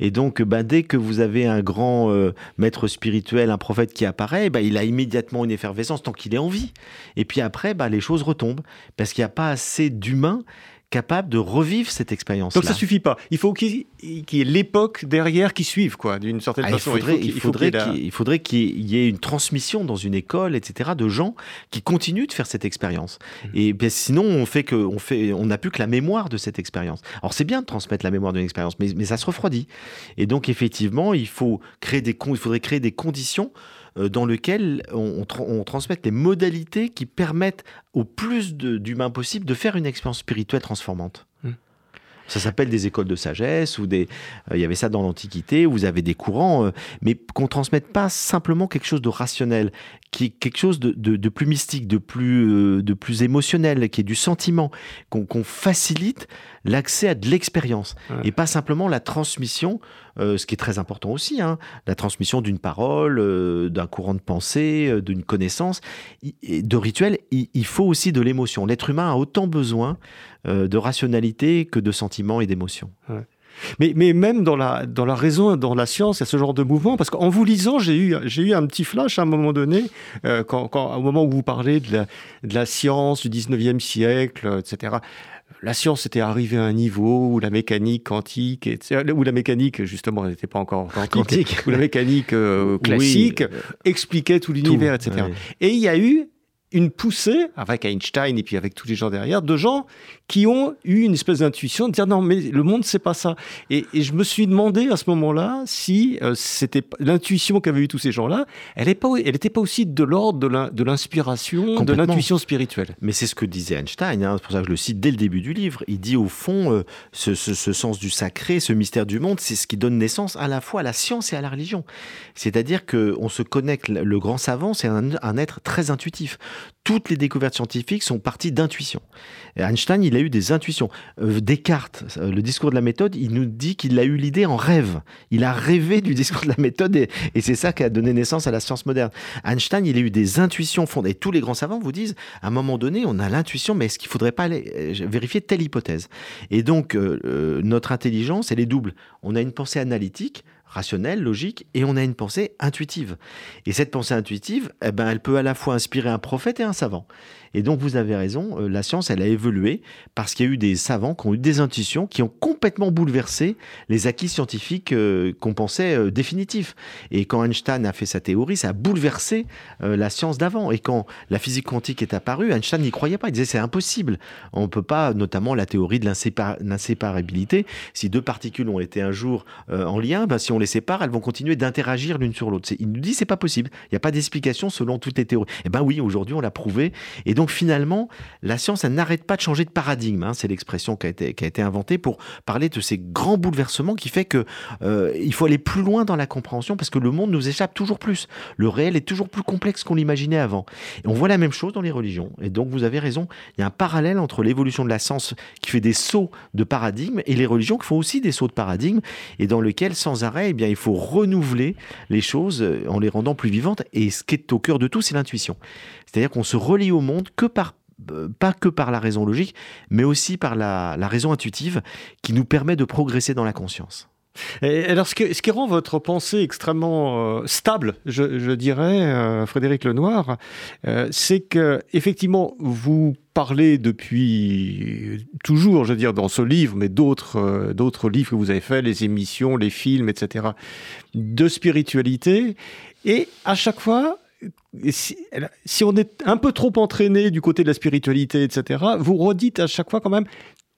Et donc, bah, dès que vous avez un grand euh, maître spirituel, un prophète qui apparaît, bah, il a immédiatement une effervescence tant qu'il est en vie. Et puis après, bah, les choses retombent parce qu'il n'y a pas assez d'humains capable de revivre cette expérience. Donc ça suffit pas. Il faut qu'il y ait l'époque derrière qui suive, quoi, d'une certaine ah, façon. Il faudrait, qu'il y ait une transmission dans une école, etc., de gens qui continuent de faire cette expérience. Mmh. Et ben, sinon, on fait que, on fait, on n'a plus que la mémoire de cette expérience. Alors c'est bien de transmettre la mémoire d'une expérience, mais, mais ça se refroidit. Et donc effectivement, il faut créer des, il faudrait créer des conditions dans lequel on, on, transmet les modalités qui permettent au plus d'humains possible de faire une expérience spirituelle transformante. Hmm. Ça s'appelle des écoles de sagesse ou des. Il y avait ça dans l'Antiquité. Où vous avez des courants, mais qu'on transmette pas simplement quelque chose de rationnel, qui est quelque chose de, plus mystique, de plus, de plus émotionnel, qui est du sentiment, qu'on facilite l'accès à de l'expérience et pas simplement la transmission, euh, ce qui est très important aussi, hein, la transmission d'une parole, euh, d'un courant de pensée, euh, d'une connaissance, de rituel. Il, faut aussi de l'émotion. L'être humain a autant besoin de rationalité que de sentiments et d'émotions. Mais, même dans la, raison, dans la science, il y a ce genre de mouvement. Parce qu'en vous lisant, j'ai eu, un petit flash à un moment donné, quand, quand, au moment où vous parlez de la, de la science du 19e siècle, etc la science était arrivée à un niveau où la mécanique quantique, où la mécanique justement n'était pas encore quantique, où la mécanique euh, classique. expliquait tout l'univers, etc. Et il y a eu une poussée, avec Einstein et puis avec tous les gens derrière, de gens qui ont eu une espèce d'intuition de dire non, mais le monde, c'est pas ça. Et, je me suis demandé à ce moment-là si euh, c'était l'intuition qu'avaient eu tous ces gens-là, elle n'était pas, aussi de l'ordre de l'inspiration, de l'intuition spirituelle. Mais c'est ce que disait Einstein, hein, c'est pour ça que je le cite dès le début du livre. Il dit au fond, euh, ce, sens du sacré, ce mystère du monde, c'est ce qui donne naissance à la fois à la science et à la religion. C'est-à-dire qu'on se connecte, le grand savant, c'est un être très intuitif toutes les découvertes scientifiques sont parties d'intuition. Einstein, il a eu des intuitions. Euh, Descartes, euh, le discours de la méthode, il nous dit qu'il a eu l'idée en rêve. Il a rêvé du discours de la méthode et, c'est ça qui a donné naissance à la science moderne. Einstein, il a eu des intuitions fondées. Tous les grands savants vous disent, à un moment donné, on a l'intuition, mais est-ce qu'il ne faudrait pas aller euh, vérifier telle hypothèse? Et donc, notre intelligence, elle est double. On a une pensée analytique, rationnelle, logique, et on a une pensée intuitive. Et cette pensée intuitive, eh ben, elle peut à la fois inspirer un prophète et un savant. Et donc vous avez raison, euh, la science, elle a évolué parce qu'il y a eu des savants qui ont eu des intuitions qui ont complètement bouleversé les acquis scientifiques euh, qu'on pensait euh, définitifs. Et quand Einstein a fait sa théorie, ça a bouleversé la science d'avant. Et quand la physique quantique est apparue, Einstein n'y croyait pas. Il disait c'est impossible. On ne peut pas, notamment la théorie de l'inséparabilité, si deux particules ont été un jour en lien, ben, si on les sépare, elles vont continuer d'interagir l'une sur l'autre. Il nous dit c'est pas possible. Il n'y a pas d'explication selon toutes les théories. Et eh ben oui, aujourd'hui on l'a prouvé. Et donc donc finalement, la science, elle n'arrête pas de changer de paradigme. Hein. C'est l'expression qui a, été, inventée pour parler de ces grands bouleversements qui fait que euh, il faut aller plus loin dans la compréhension parce que le monde nous échappe toujours plus. Le réel est toujours plus complexe qu'on l'imaginait avant. Et on voit la même chose dans les religions. Et donc vous avez raison, il y a un parallèle entre l'évolution de la science qui fait des sauts de paradigme et les religions qui font aussi des sauts de paradigme et dans lequel sans arrêt, eh bien, il faut renouveler les choses en les rendant plus vivantes. Et ce qui est au cœur de tout, c'est l'intuition. C'est-à-dire qu'on se relie au monde que par euh, pas que par la raison logique, mais aussi par la, raison intuitive qui nous permet de progresser dans la conscience. Alors, ce, qui rend votre pensée extrêmement euh, stable, je, dirais, euh, Frédéric Lenoir, c'est que effectivement, vous parlez depuis toujours, je veux dire, dans ce livre, mais d'autres d'autres livres que vous avez faits, les émissions, les films, etc., de spiritualité, et à chaque fois, si, on est un peu trop entraîné du côté de la spiritualité, etc., vous redites à chaque fois quand même,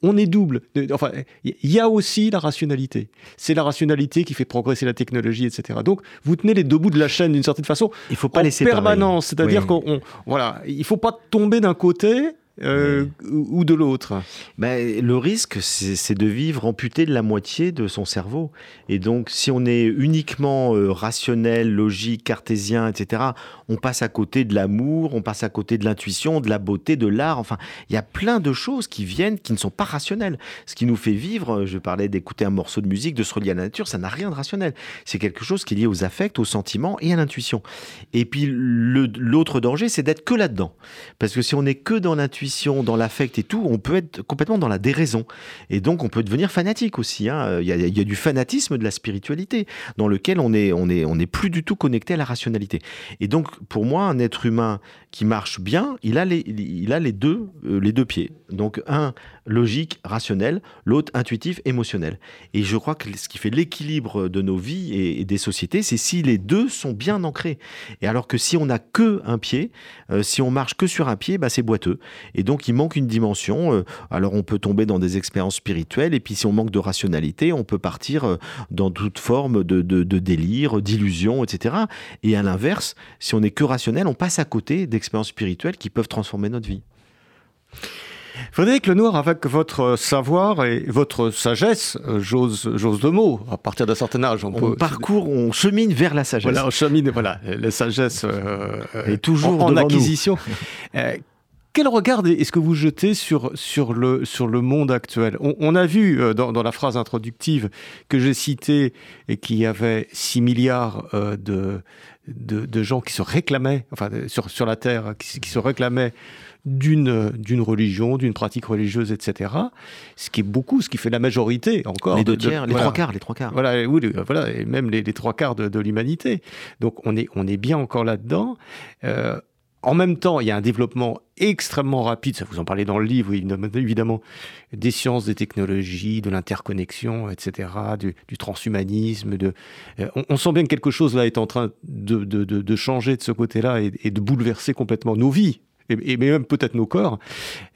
on est double. Enfin, il y a aussi la rationalité. C'est la rationalité qui fait progresser la technologie, etc. Donc, vous tenez les deux bouts de la chaîne d'une certaine façon. Il faut pas en séparer. permanence. C'est-à-dire qu'on, voilà, il faut pas tomber d'un côté euh, ou de l'autre ben, Le risque, c'est de vivre amputé de la moitié de son cerveau. Et donc, si on est uniquement euh, rationnel, logique, cartésien, etc., on passe à côté de l'amour, on passe à côté de l'intuition, de la beauté, de l'art. Enfin, il y a plein de choses qui viennent, qui ne sont pas rationnelles. Ce qui nous fait vivre, euh, je parlais d'écouter un morceau de musique, de se relier à la nature, ça n'a rien de rationnel. C'est quelque chose qui est lié aux affects, aux sentiments et à l'intuition. Et puis, l'autre danger, c'est d'être que là-dedans. Parce que si on est que dans l'intuition, dans l'affect et tout, on peut être complètement dans la déraison. Et donc, on peut devenir fanatique aussi. Hein. Il, y a, du fanatisme de la spiritualité, dans lequel on est, on est, on est plus du tout connecté à la rationalité. Et donc, pour moi, un être humain qui marche bien, il a les, il a les deux, euh, les deux pieds. Donc, un logique, rationnel, l'autre intuitif, émotionnel. Et je crois que ce qui fait l'équilibre de nos vies et, des sociétés, c'est si les deux sont bien ancrés. Et alors que si on n'a que un pied, euh, si on marche que sur un pied, bah, c'est boiteux. Et donc, il manque une dimension. Euh, alors, on peut tomber dans des expériences spirituelles. Et puis, si on manque de rationalité, on peut partir dans toute forme de, délire, d'illusion, etc. Et à l'inverse, si on n'est que rationnel, on passe à côté d'expériences spirituelles qui peuvent transformer notre vie. Frédéric Lenoir, avec votre savoir et votre sagesse, euh, j'ose, j'ose le mot, à partir d'un certain âge, on, on parcourt, on chemine vers la sagesse. Voilà, on chemine, voilà, la sagesse euh, est toujours en, acquisition. Euh, quel regard est-ce que vous jetez sur, sur, le, sur le monde actuel? On, a vu dans, dans, la phrase introductive que j'ai citée et qu'il y avait 6 milliards de, de, de, gens qui se réclamaient, enfin sur, sur la Terre, qui, qui se réclamaient d'une d'une religion, d'une pratique religieuse, etc. Ce qui est beaucoup, ce qui fait la majorité encore. Les deux tiers, les trois quarts, les trois quarts. Voilà, oui, voilà, et même les, les trois quarts de, de l'humanité. Donc on est on est bien encore là-dedans. Euh, en même temps, il y a un développement extrêmement rapide, ça vous en parlez dans le livre, évidemment, des sciences, des technologies, de l'interconnexion, etc., du, transhumanisme. Euh, on, sent bien que quelque chose là est en train de, changer de ce côté-là et, de bouleverser complètement nos vies, et, même peut-être nos corps.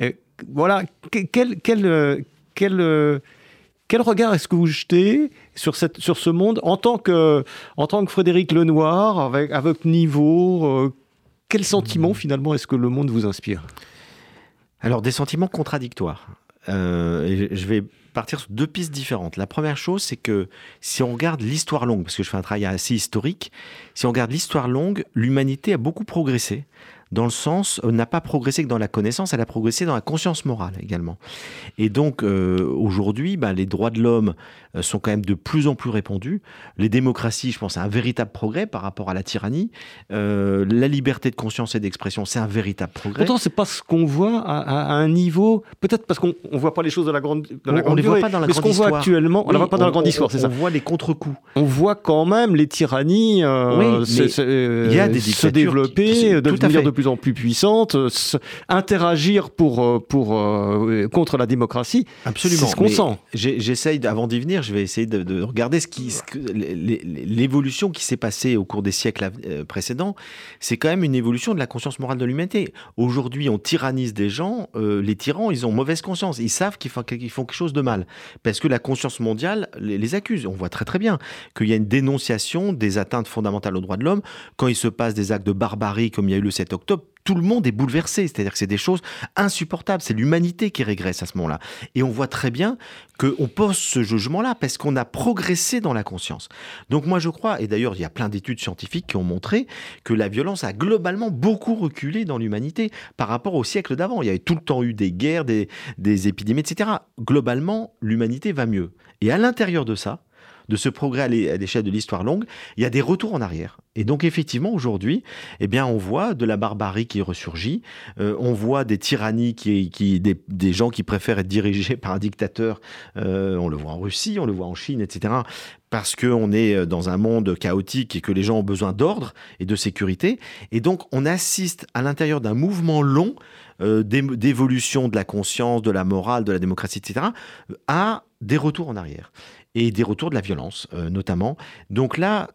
Et voilà, euh, quel, euh, regard est-ce que vous jetez sur, ce monde en tant que, Frédéric Lenoir, avec, votre niveau euh, Quel sentiment finalement est-ce que le monde vous inspire? Alors des sentiments contradictoires. Euh, je vais partir sur deux pistes différentes. La première chose, c'est que si on regarde l'histoire longue, parce que je fais un travail assez historique, si on regarde l'histoire longue, l'humanité a beaucoup progressé dans le sens, euh, n'a pas progressé que dans la connaissance, elle a progressé dans la conscience morale également. Et donc, euh, aujourd'hui, bah, les droits de l'homme sont quand même de plus en plus répandus. Les démocraties, je pense, c'est un véritable progrès par rapport à la tyrannie. Euh, la liberté de conscience et d'expression, c'est un véritable progrès. Pourtant, c'est pas ce qu'on voit à, à, un niveau, peut-être parce qu'on ne voit pas les choses dans la grande, dans la on, grande on les voit pas dans la mais grande ce qu'on voit actuellement, on ne oui, voit pas dans la grande histoire, c'est ça. On voit les contre-coups. On voit quand même les tyrannies euh, oui, il y a des se développer, qui, devenir de plus en plus puissantes, interagir pour, pour, contre la démocratie. Absolument. C'est ce qu'on sent. J'essaye, avant d'y venir, je vais essayer de, de regarder l'évolution qui s'est passée au cours des siècles euh, précédents. C'est quand même une évolution de la conscience morale de l'humanité. Aujourd'hui, on tyrannise des gens. Euh, les tyrans, ils ont mauvaise conscience. Ils savent qu'ils font, qu'ils font quelque chose de mal parce que la conscience mondiale les, les accuse. On voit très très bien qu'il y a une dénonciation des atteintes fondamentales aux droits de l'homme quand il se passe des actes de barbarie comme il y a eu le 7 octobre tout le monde est bouleversé. C'est-à-dire que c'est des choses insupportables. C'est l'humanité qui régresse à ce moment-là. Et on voit très bien qu'on pose ce jugement-là parce qu'on a progressé dans la conscience. Donc moi je crois, et d'ailleurs il y a plein d'études scientifiques qui ont montré que la violence a globalement beaucoup reculé dans l'humanité par rapport au siècle d'avant. Il y avait tout le temps eu des guerres, des, des épidémies, etc. Globalement, l'humanité va mieux. Et à l'intérieur de ça, de ce progrès à l'échelle de l'histoire longue, il y a des retours en arrière. Et donc effectivement aujourd'hui, eh bien on voit de la barbarie qui ressurgit, euh, on voit des tyrannies qui, des, gens qui préfèrent être dirigés par un dictateur. Euh, on le voit en Russie, on le voit en Chine, etc. Parce qu'on est dans un monde chaotique et que les gens ont besoin d'ordre et de sécurité. Et donc on assiste à l'intérieur d'un mouvement long euh, d'évolution de la conscience, de la morale, de la démocratie, etc., à des retours en arrière et des retours de la violence, euh, notamment. Donc là,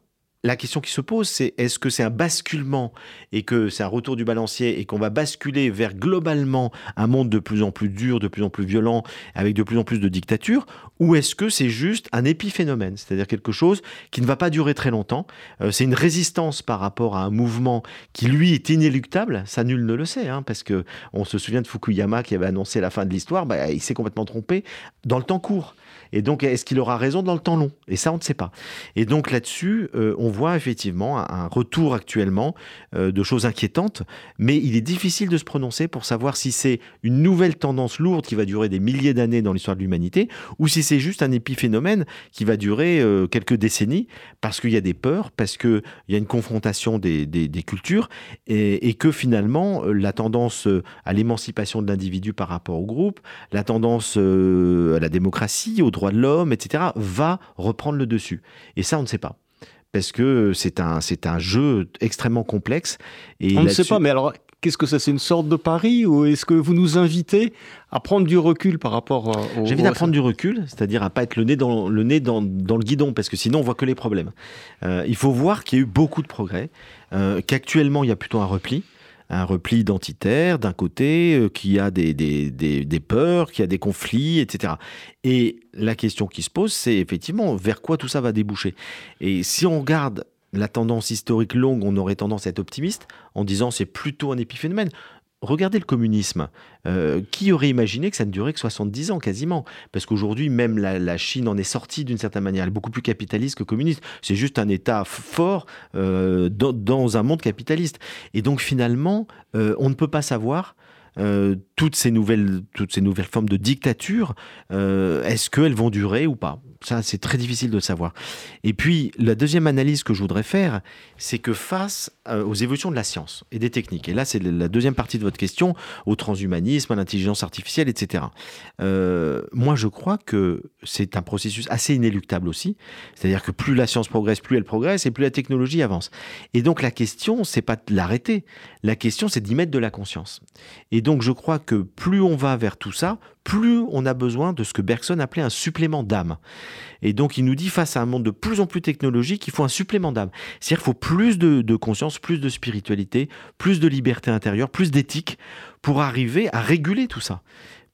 la question qui se pose, c'est est-ce que c'est un basculement et que c'est un retour du balancier et qu'on va basculer vers globalement un monde de plus en plus dur, de plus en plus violent, avec de plus en plus de dictatures, ou est-ce que c'est juste un épiphénomène, c'est-à-dire quelque chose qui ne va pas durer très longtemps euh, C'est une résistance par rapport à un mouvement qui lui est inéluctable, ça nul ne le sait, hein, parce que on se souvient de Fukuyama qui avait annoncé la fin de l'histoire, bah, il s'est complètement trompé dans le temps court. Et donc, est-ce qu'il aura raison dans le temps long? Et ça, on ne sait pas. Et donc là-dessus, euh, on voit effectivement un retour actuellement euh, de choses inquiétantes, mais il est difficile de se prononcer pour savoir si c'est une nouvelle tendance lourde qui va durer des milliers d'années dans l'histoire de l'humanité, ou si c'est juste un épiphénomène qui va durer euh, quelques décennies, parce qu'il y a des peurs, parce qu'il y a une confrontation des, cultures, et, et, que finalement, la tendance à l'émancipation de l'individu par rapport au groupe, la tendance à la démocratie, aux droits de l'homme, etc., va reprendre le dessus. Et ça, on ne sait pas. Parce que c'est un, c'est un jeu extrêmement complexe. Et on ne sait pas, mais alors, qu'est-ce que ça C'est une sorte de pari Ou est-ce que vous nous invitez à prendre du recul par rapport au. J'invite à prendre du recul, c'est-à-dire à pas être le nez dans le, nez dans, dans le guidon, parce que sinon on voit que les problèmes. Euh, il faut voir qu'il y a eu beaucoup de progrès, euh, qu'actuellement il y a plutôt un repli un repli identitaire d'un côté, euh, qui a des, des, des, peurs, qui a des conflits, etc. Et la question qui se pose, c'est effectivement vers quoi tout ça va déboucher? Et si on regarde la tendance historique longue, on aurait tendance à être optimiste en disant c'est plutôt un épiphénomène. Regardez le communisme. Euh, qui aurait imaginé que ça ne durait que 70 ans quasiment? Parce qu'aujourd'hui, même la, Chine en est sortie d'une certaine manière. Elle est beaucoup plus capitaliste que communiste. C'est juste un État fort euh, dans, un monde capitaliste. Et donc finalement, euh, on ne peut pas savoir toutes, ces nouvelles, toutes ces nouvelles formes de dictature, est-ce qu'elles vont durer ou pas? Ça, c'est très difficile de savoir. Et puis, la deuxième analyse que je voudrais faire, c'est que face euh, aux évolutions de la science et des techniques, et là, c'est la deuxième partie de votre question, au transhumanisme, à l'intelligence artificielle, etc. Euh, moi, je crois que c'est un processus assez inéluctable aussi. C'est-à-dire que plus la science progresse, plus elle progresse, et plus la technologie avance. Et donc, la question, c'est pas de l'arrêter. La question, c'est d'y mettre de la conscience. Et donc, je crois que plus on va vers tout ça, plus on a besoin de ce que Bergson appelait un supplément d'âme. Et donc il nous dit, face à un monde de plus en plus technologique, il faut un supplément d'âme. C'est-à-dire qu'il faut plus de, conscience, plus de spiritualité, plus de liberté intérieure, plus d'éthique pour arriver à réguler tout ça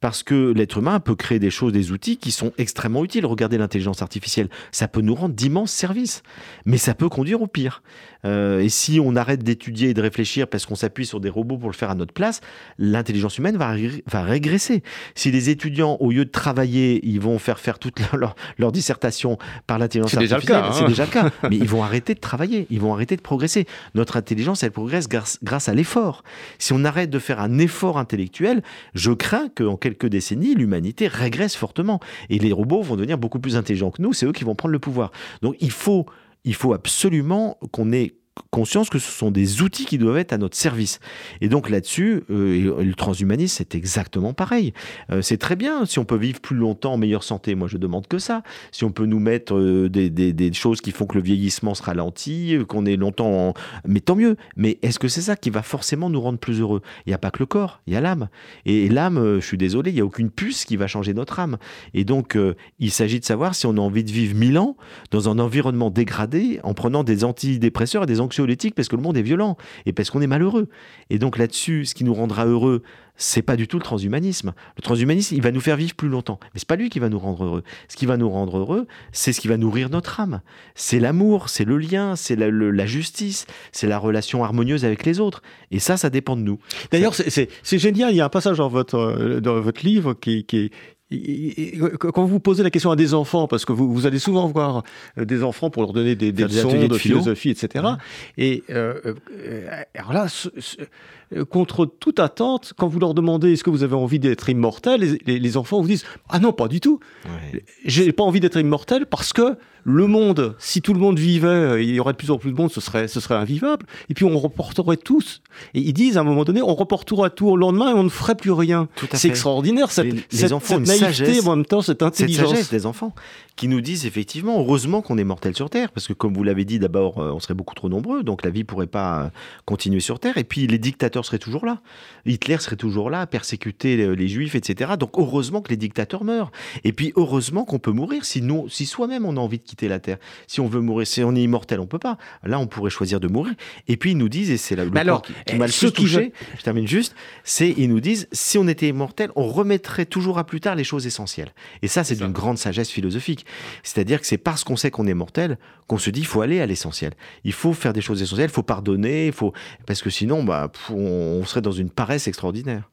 parce que l'être humain peut créer des choses, des outils qui sont extrêmement utiles. Regardez l'intelligence artificielle, ça peut nous rendre d'immenses services, mais ça peut conduire au pire. Euh, et si on arrête d'étudier et de réfléchir parce qu'on s'appuie sur des robots pour le faire à notre place, l'intelligence humaine va, va régresser. Si les étudiants, au lieu de travailler, ils vont faire faire toute leur, leur, dissertation par l'intelligence artificielle, c'est déjà le cas. Hein. mais ils vont arrêter de travailler, ils vont arrêter de progresser. Notre intelligence, elle progresse grâce, grâce à l'effort. Si on arrête de faire un effort intellectuel, je crains qu'en quelques décennies, l'humanité régresse fortement. Et les robots vont devenir beaucoup plus intelligents que nous, c'est eux qui vont prendre le pouvoir. Donc il faut il faut absolument qu'on ait conscience que ce sont des outils qui doivent être à notre service. Et donc là-dessus, euh, le transhumanisme, c'est exactement pareil. Euh, c'est très bien si on peut vivre plus longtemps en meilleure santé. Moi, je demande que ça. Si on peut nous mettre euh, des, choses qui font que le vieillissement se ralentit, qu'on est longtemps... Mais tant mieux. Mais est-ce que c'est ça qui va forcément nous rendre plus heureux? Il n'y a pas que le corps, il y a l'âme. Et, l'âme, je suis désolé, il n'y a aucune puce qui va changer notre âme. Et donc, il s'agit de savoir si on a envie de vivre mille ans dans un environnement dégradé en prenant des antidépresseurs et des anxiolytiques parce que le monde est violent et parce qu'on est malheureux. Et donc là-dessus, ce qui nous rendra heureux, c'est pas du tout le transhumanisme. Le transhumanisme, il va nous faire vivre plus longtemps. Mais c'est pas lui qui va nous rendre heureux. Ce qui va nous rendre heureux, c'est ce qui va nourrir notre âme. C'est l'amour, c'est le lien, c'est la, justice, c'est la relation harmonieuse avec les autres. Et ça, ça dépend de nous. D'ailleurs, c'est génial. Il y a un passage dans votre, dans votre livre qui, qui, quand vous posez la question à des enfants, parce que vous, vous allez souvent voir euh, des enfants pour leur donner des, des leçons de, philosophie, etc. Et euh, euh, alors là, contre toute attente, quand vous leur demandez est-ce que vous avez envie d'être immortel, les, les, enfants vous disent ah non pas du tout. Ouais. J'ai pas envie d'être immortel parce que le monde, si tout le monde vivait, euh, il y aurait de plus en plus de monde, ce serait, ce serait invivable. Et puis on reporterait tous. Et ils disent à un moment donné, on reportera tout au lendemain et on ne ferait plus rien. C'est extraordinaire cette, les, enfants, cette naïveté, en même temps cette intelligence. Cette sagesse des enfants qui nous disent effectivement, heureusement qu'on est mortel sur Terre, parce que comme vous l'avez dit, d'abord, euh, on serait beaucoup trop nombreux, donc la vie pourrait pas euh, continuer sur Terre. Et puis les dictateurs seraient toujours là. Hitler serait toujours là, persécuter les, Juifs, etc. Donc heureusement que les dictateurs meurent. Et puis heureusement qu'on peut mourir si, si soi-même on a envie de quitter la Terre. Si on veut mourir, si on est immortel, on peut pas. Là, on pourrait choisir de mourir. Et puis ils nous disent, et c'est là le alors, qui, qui m'a le plus touché, je termine juste, c'est ils nous disent, si on était immortel, on remettrait toujours à plus tard les choses essentielles. Et ça, c'est d'une grande sagesse philosophique. C'est-à-dire que c'est parce qu'on sait qu'on est mortel qu'on se dit, il faut aller à l'essentiel. Il faut faire des choses essentielles, il faut pardonner, il faut parce que sinon, bah, on serait dans une paresse extraordinaire.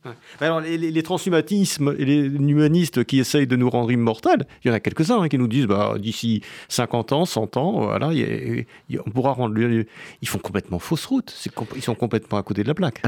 Alors, les, les, transhumanismes et les humanistes qui essayent de nous rendre immortels, il y en a quelques-uns hein, qui nous disent, bah, d'ici 50 ans, 100 ans, voilà, on pourra rendre. Ils font complètement fausse route. Ils sont complètement à côté de la plaque.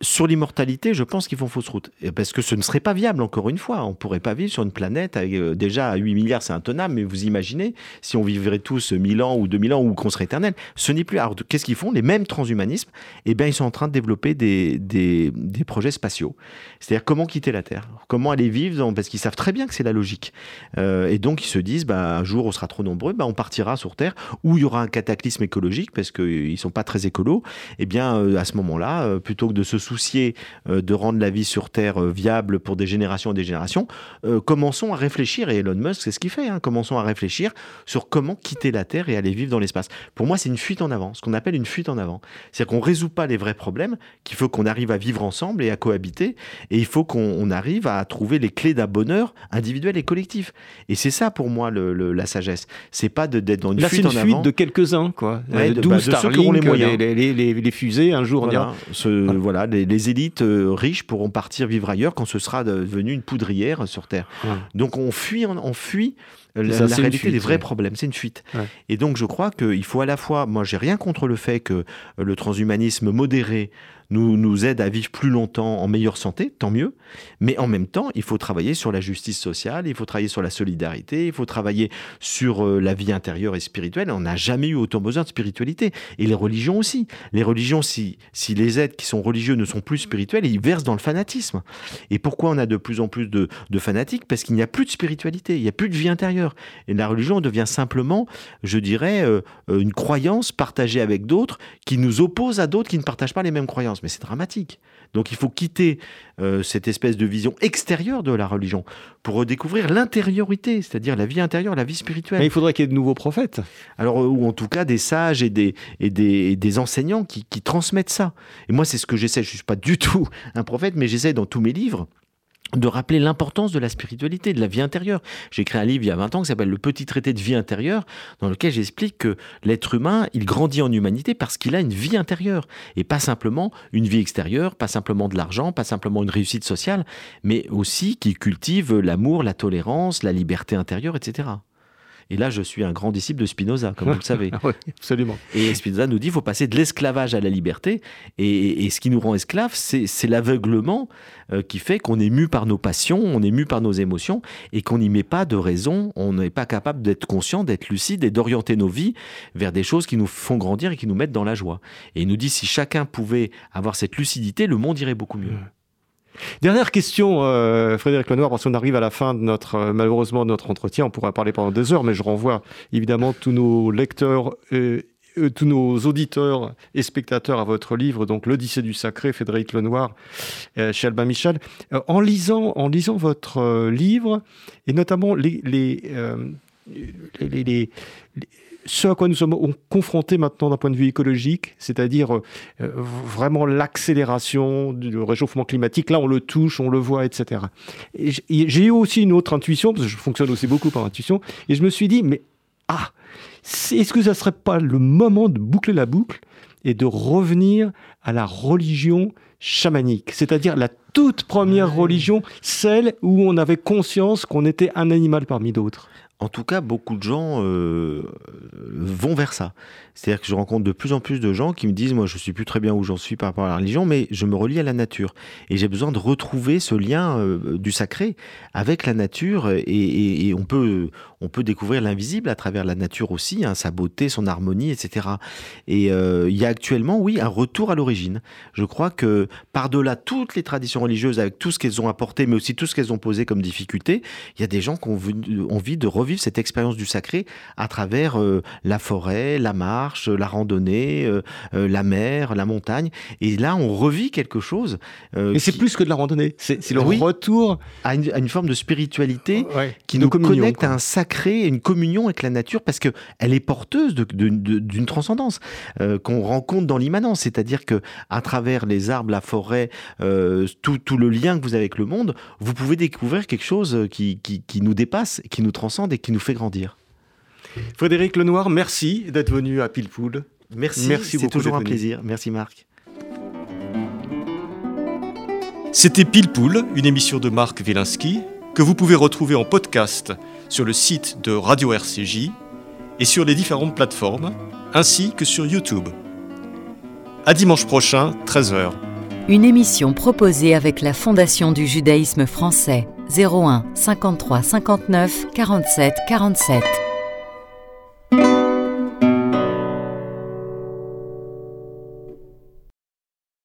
Sur l'immortalité, je pense qu'ils font fausse route. Parce que ce ne serait pas viable, encore une fois. On ne pourrait pas vivre sur une planète euh, déjà à 8 milliards, c'est intenable, mais vous imaginez si on vivrait tous 1000 ans ou 2000 ans ou qu'on serait éternel. Ce n'est plus. Alors, qu'est-ce qu'ils font? Les mêmes transhumanismes, eh bien, ils sont en train de développer des, projets spatiaux. C'est-à-dire comment quitter la Terre, comment aller vivre, parce qu'ils savent très bien que c'est la logique. Euh, et donc, ils se disent, bah, un jour, on sera trop nombreux, bah, on partira sur Terre, où il y aura un cataclysme écologique, parce qu'ils ne sont pas très écolos. Eh bien, euh, à ce moment-là, plutôt que de se soucier euh, de rendre la vie sur Terre euh, viable pour des générations et des générations, euh, commençons à réfléchir, et Elon Musk, c'est ce qu'il fait, hein, commençons à réfléchir sur comment quitter la Terre et aller vivre dans l'espace. Pour moi, c'est une fuite en avant, ce qu'on appelle une fuite en avant. C'est-à-dire qu'on ne résout pas les vrais problèmes, qu'il faut qu'on arrive à vivre ensemble et à cohabiter, et il faut qu'on arrive à trouver les clés d'un bonheur individuel et collectif. Et c'est ça, pour moi, le, la sagesse. C'est pas d'être dans une fuite en avant. de quelques-uns, quoi. Ouais, de, bah, ceux qui auront les moyens. Les, les, fusées, un jour, voilà, ce, voilà les, élites riches pourront partir vivre ailleurs quand ce sera devenu une poudrière sur Terre. Donc on fuit, on fuit la, réalité des vrais problèmes, c'est une fuite. Et donc je crois qu'il faut à la fois, moi j'ai rien contre le fait que le transhumanisme modéré nous, nous aide à vivre plus longtemps en meilleure santé, tant mieux. Mais en même temps, il faut travailler sur la justice sociale, il faut travailler sur la solidarité, il faut travailler sur euh, la vie intérieure et spirituelle. On n'a jamais eu autant besoin de spiritualité. Et les religions aussi. Les religions, si, si les êtres qui sont religieux ne sont plus spirituels, ils versent dans le fanatisme. Et pourquoi on a de plus en plus de, de fanatiques? Parce qu'il n'y a plus de spiritualité, il n'y a plus de vie intérieure. Et la religion devient simplement, je dirais, euh, une croyance partagée avec d'autres qui nous oppose à d'autres qui ne partagent pas les mêmes croyances mais c'est dramatique. Donc il faut quitter euh, cette espèce de vision extérieure de la religion pour redécouvrir l'intériorité, c'est-à-dire la vie intérieure, la vie spirituelle. Mais il faudrait qu'il y ait de nouveaux prophètes. Alors, euh, ou en tout cas des sages et des, et des, des enseignants qui, qui transmettent ça. Et moi, c'est ce que j'essaie. Je ne suis pas du tout un prophète, mais j'essaie dans tous mes livres de rappeler l'importance de la spiritualité, de la vie intérieure. J'ai écrit un livre il y a 20 ans qui s'appelle Le petit traité de vie intérieure, dans lequel j'explique que l'être humain, il grandit en humanité parce qu'il a une vie intérieure, et pas simplement une vie extérieure, pas simplement de l'argent, pas simplement une réussite sociale, mais aussi qu'il cultive l'amour, la tolérance, la liberté intérieure, etc. Et là, je suis un grand disciple de Spinoza, comme vous le savez. oui, absolument. Et Spinoza nous dit qu'il faut passer de l'esclavage à la liberté. Et, ce qui nous rend esclaves, c'est l'aveuglement euh, qui fait qu'on est mu par nos passions, on est mu par nos émotions, et qu'on n'y met pas de raison, on n'est pas capable d'être conscient, d'être lucide et d'orienter nos vies vers des choses qui nous font grandir et qui nous mettent dans la joie. Et il nous dit si chacun pouvait avoir cette lucidité, le monde irait beaucoup mieux. Dernière question, euh, Frédéric Lenoir, parce qu'on arrive à la fin de notre, euh, malheureusement, notre entretien. On pourrait parler pendant deux heures, mais je renvoie évidemment tous nos lecteurs euh, tous nos auditeurs et spectateurs à votre livre, donc L'Odyssée du Sacré, Frédéric Lenoir, chez Albin Michel. en, lisant, en lisant votre livre, et notamment les ce à quoi nous sommes confrontés maintenant d'un point de vue écologique, c'est-à-dire euh, vraiment l'accélération du réchauffement climatique. Là, on le touche, on le voit, etc. J'ai eu aussi une autre intuition, parce que je fonctionne aussi beaucoup par intuition, et je me suis dit, mais ah, est-ce que ça ne serait pas le moment de boucler la boucle et de revenir à la religion chamanique, c'est-à-dire la toute première religion, celle où on avait conscience qu'on était un animal parmi d'autres en tout cas, beaucoup de gens euh, vont vers ça. C'est-à-dire que je rencontre de plus en plus de gens qui me disent, moi je suis plus très bien où j'en suis par rapport à la religion, mais je me relie à la nature. Et j'ai besoin de retrouver ce lien euh, du sacré avec la nature. Et, on, peut, on peut découvrir l'invisible à travers la nature aussi, hein, sa beauté, son harmonie, etc. Et euh, il y a actuellement, oui, un retour à l'origine. Je crois que par-delà toutes les traditions religieuses, avec tout ce qu'elles ont apporté, mais aussi tout ce qu'elles ont posé comme difficulté, il y a des gens qui ont envie de revivre cette expérience du sacré à travers euh, la forêt, la mare, la randonnée, euh, euh, la mer, la montagne. Et là, on revit quelque chose. Mais c'est plus que de la randonnée. C'est le retour à une, forme de spiritualité qui nous connecte à un sacré, une communion avec la nature, parce que elle est porteuse d'une transcendance qu'on rencontre dans l'immanence. C'est-à-dire que à travers les arbres, la forêt, tout, tout, le lien que vous avez avec le monde, vous pouvez découvrir quelque chose qui, qui, qui nous dépasse, qui nous transcende et qui nous fait grandir. Frédéric Lenoir, merci d'être venu à Pilpoul. Merci, merci c'est toujours un plaisir. Merci Marc. C'était Pilpoul, une émission de Marc Wielinski que vous pouvez retrouver en podcast sur le site de Radio RCJ et sur les différentes plateformes, ainsi que sur YouTube. À dimanche prochain, 13h. Une émission proposée avec la Fondation du judaïsme français 01 53 59 47 47.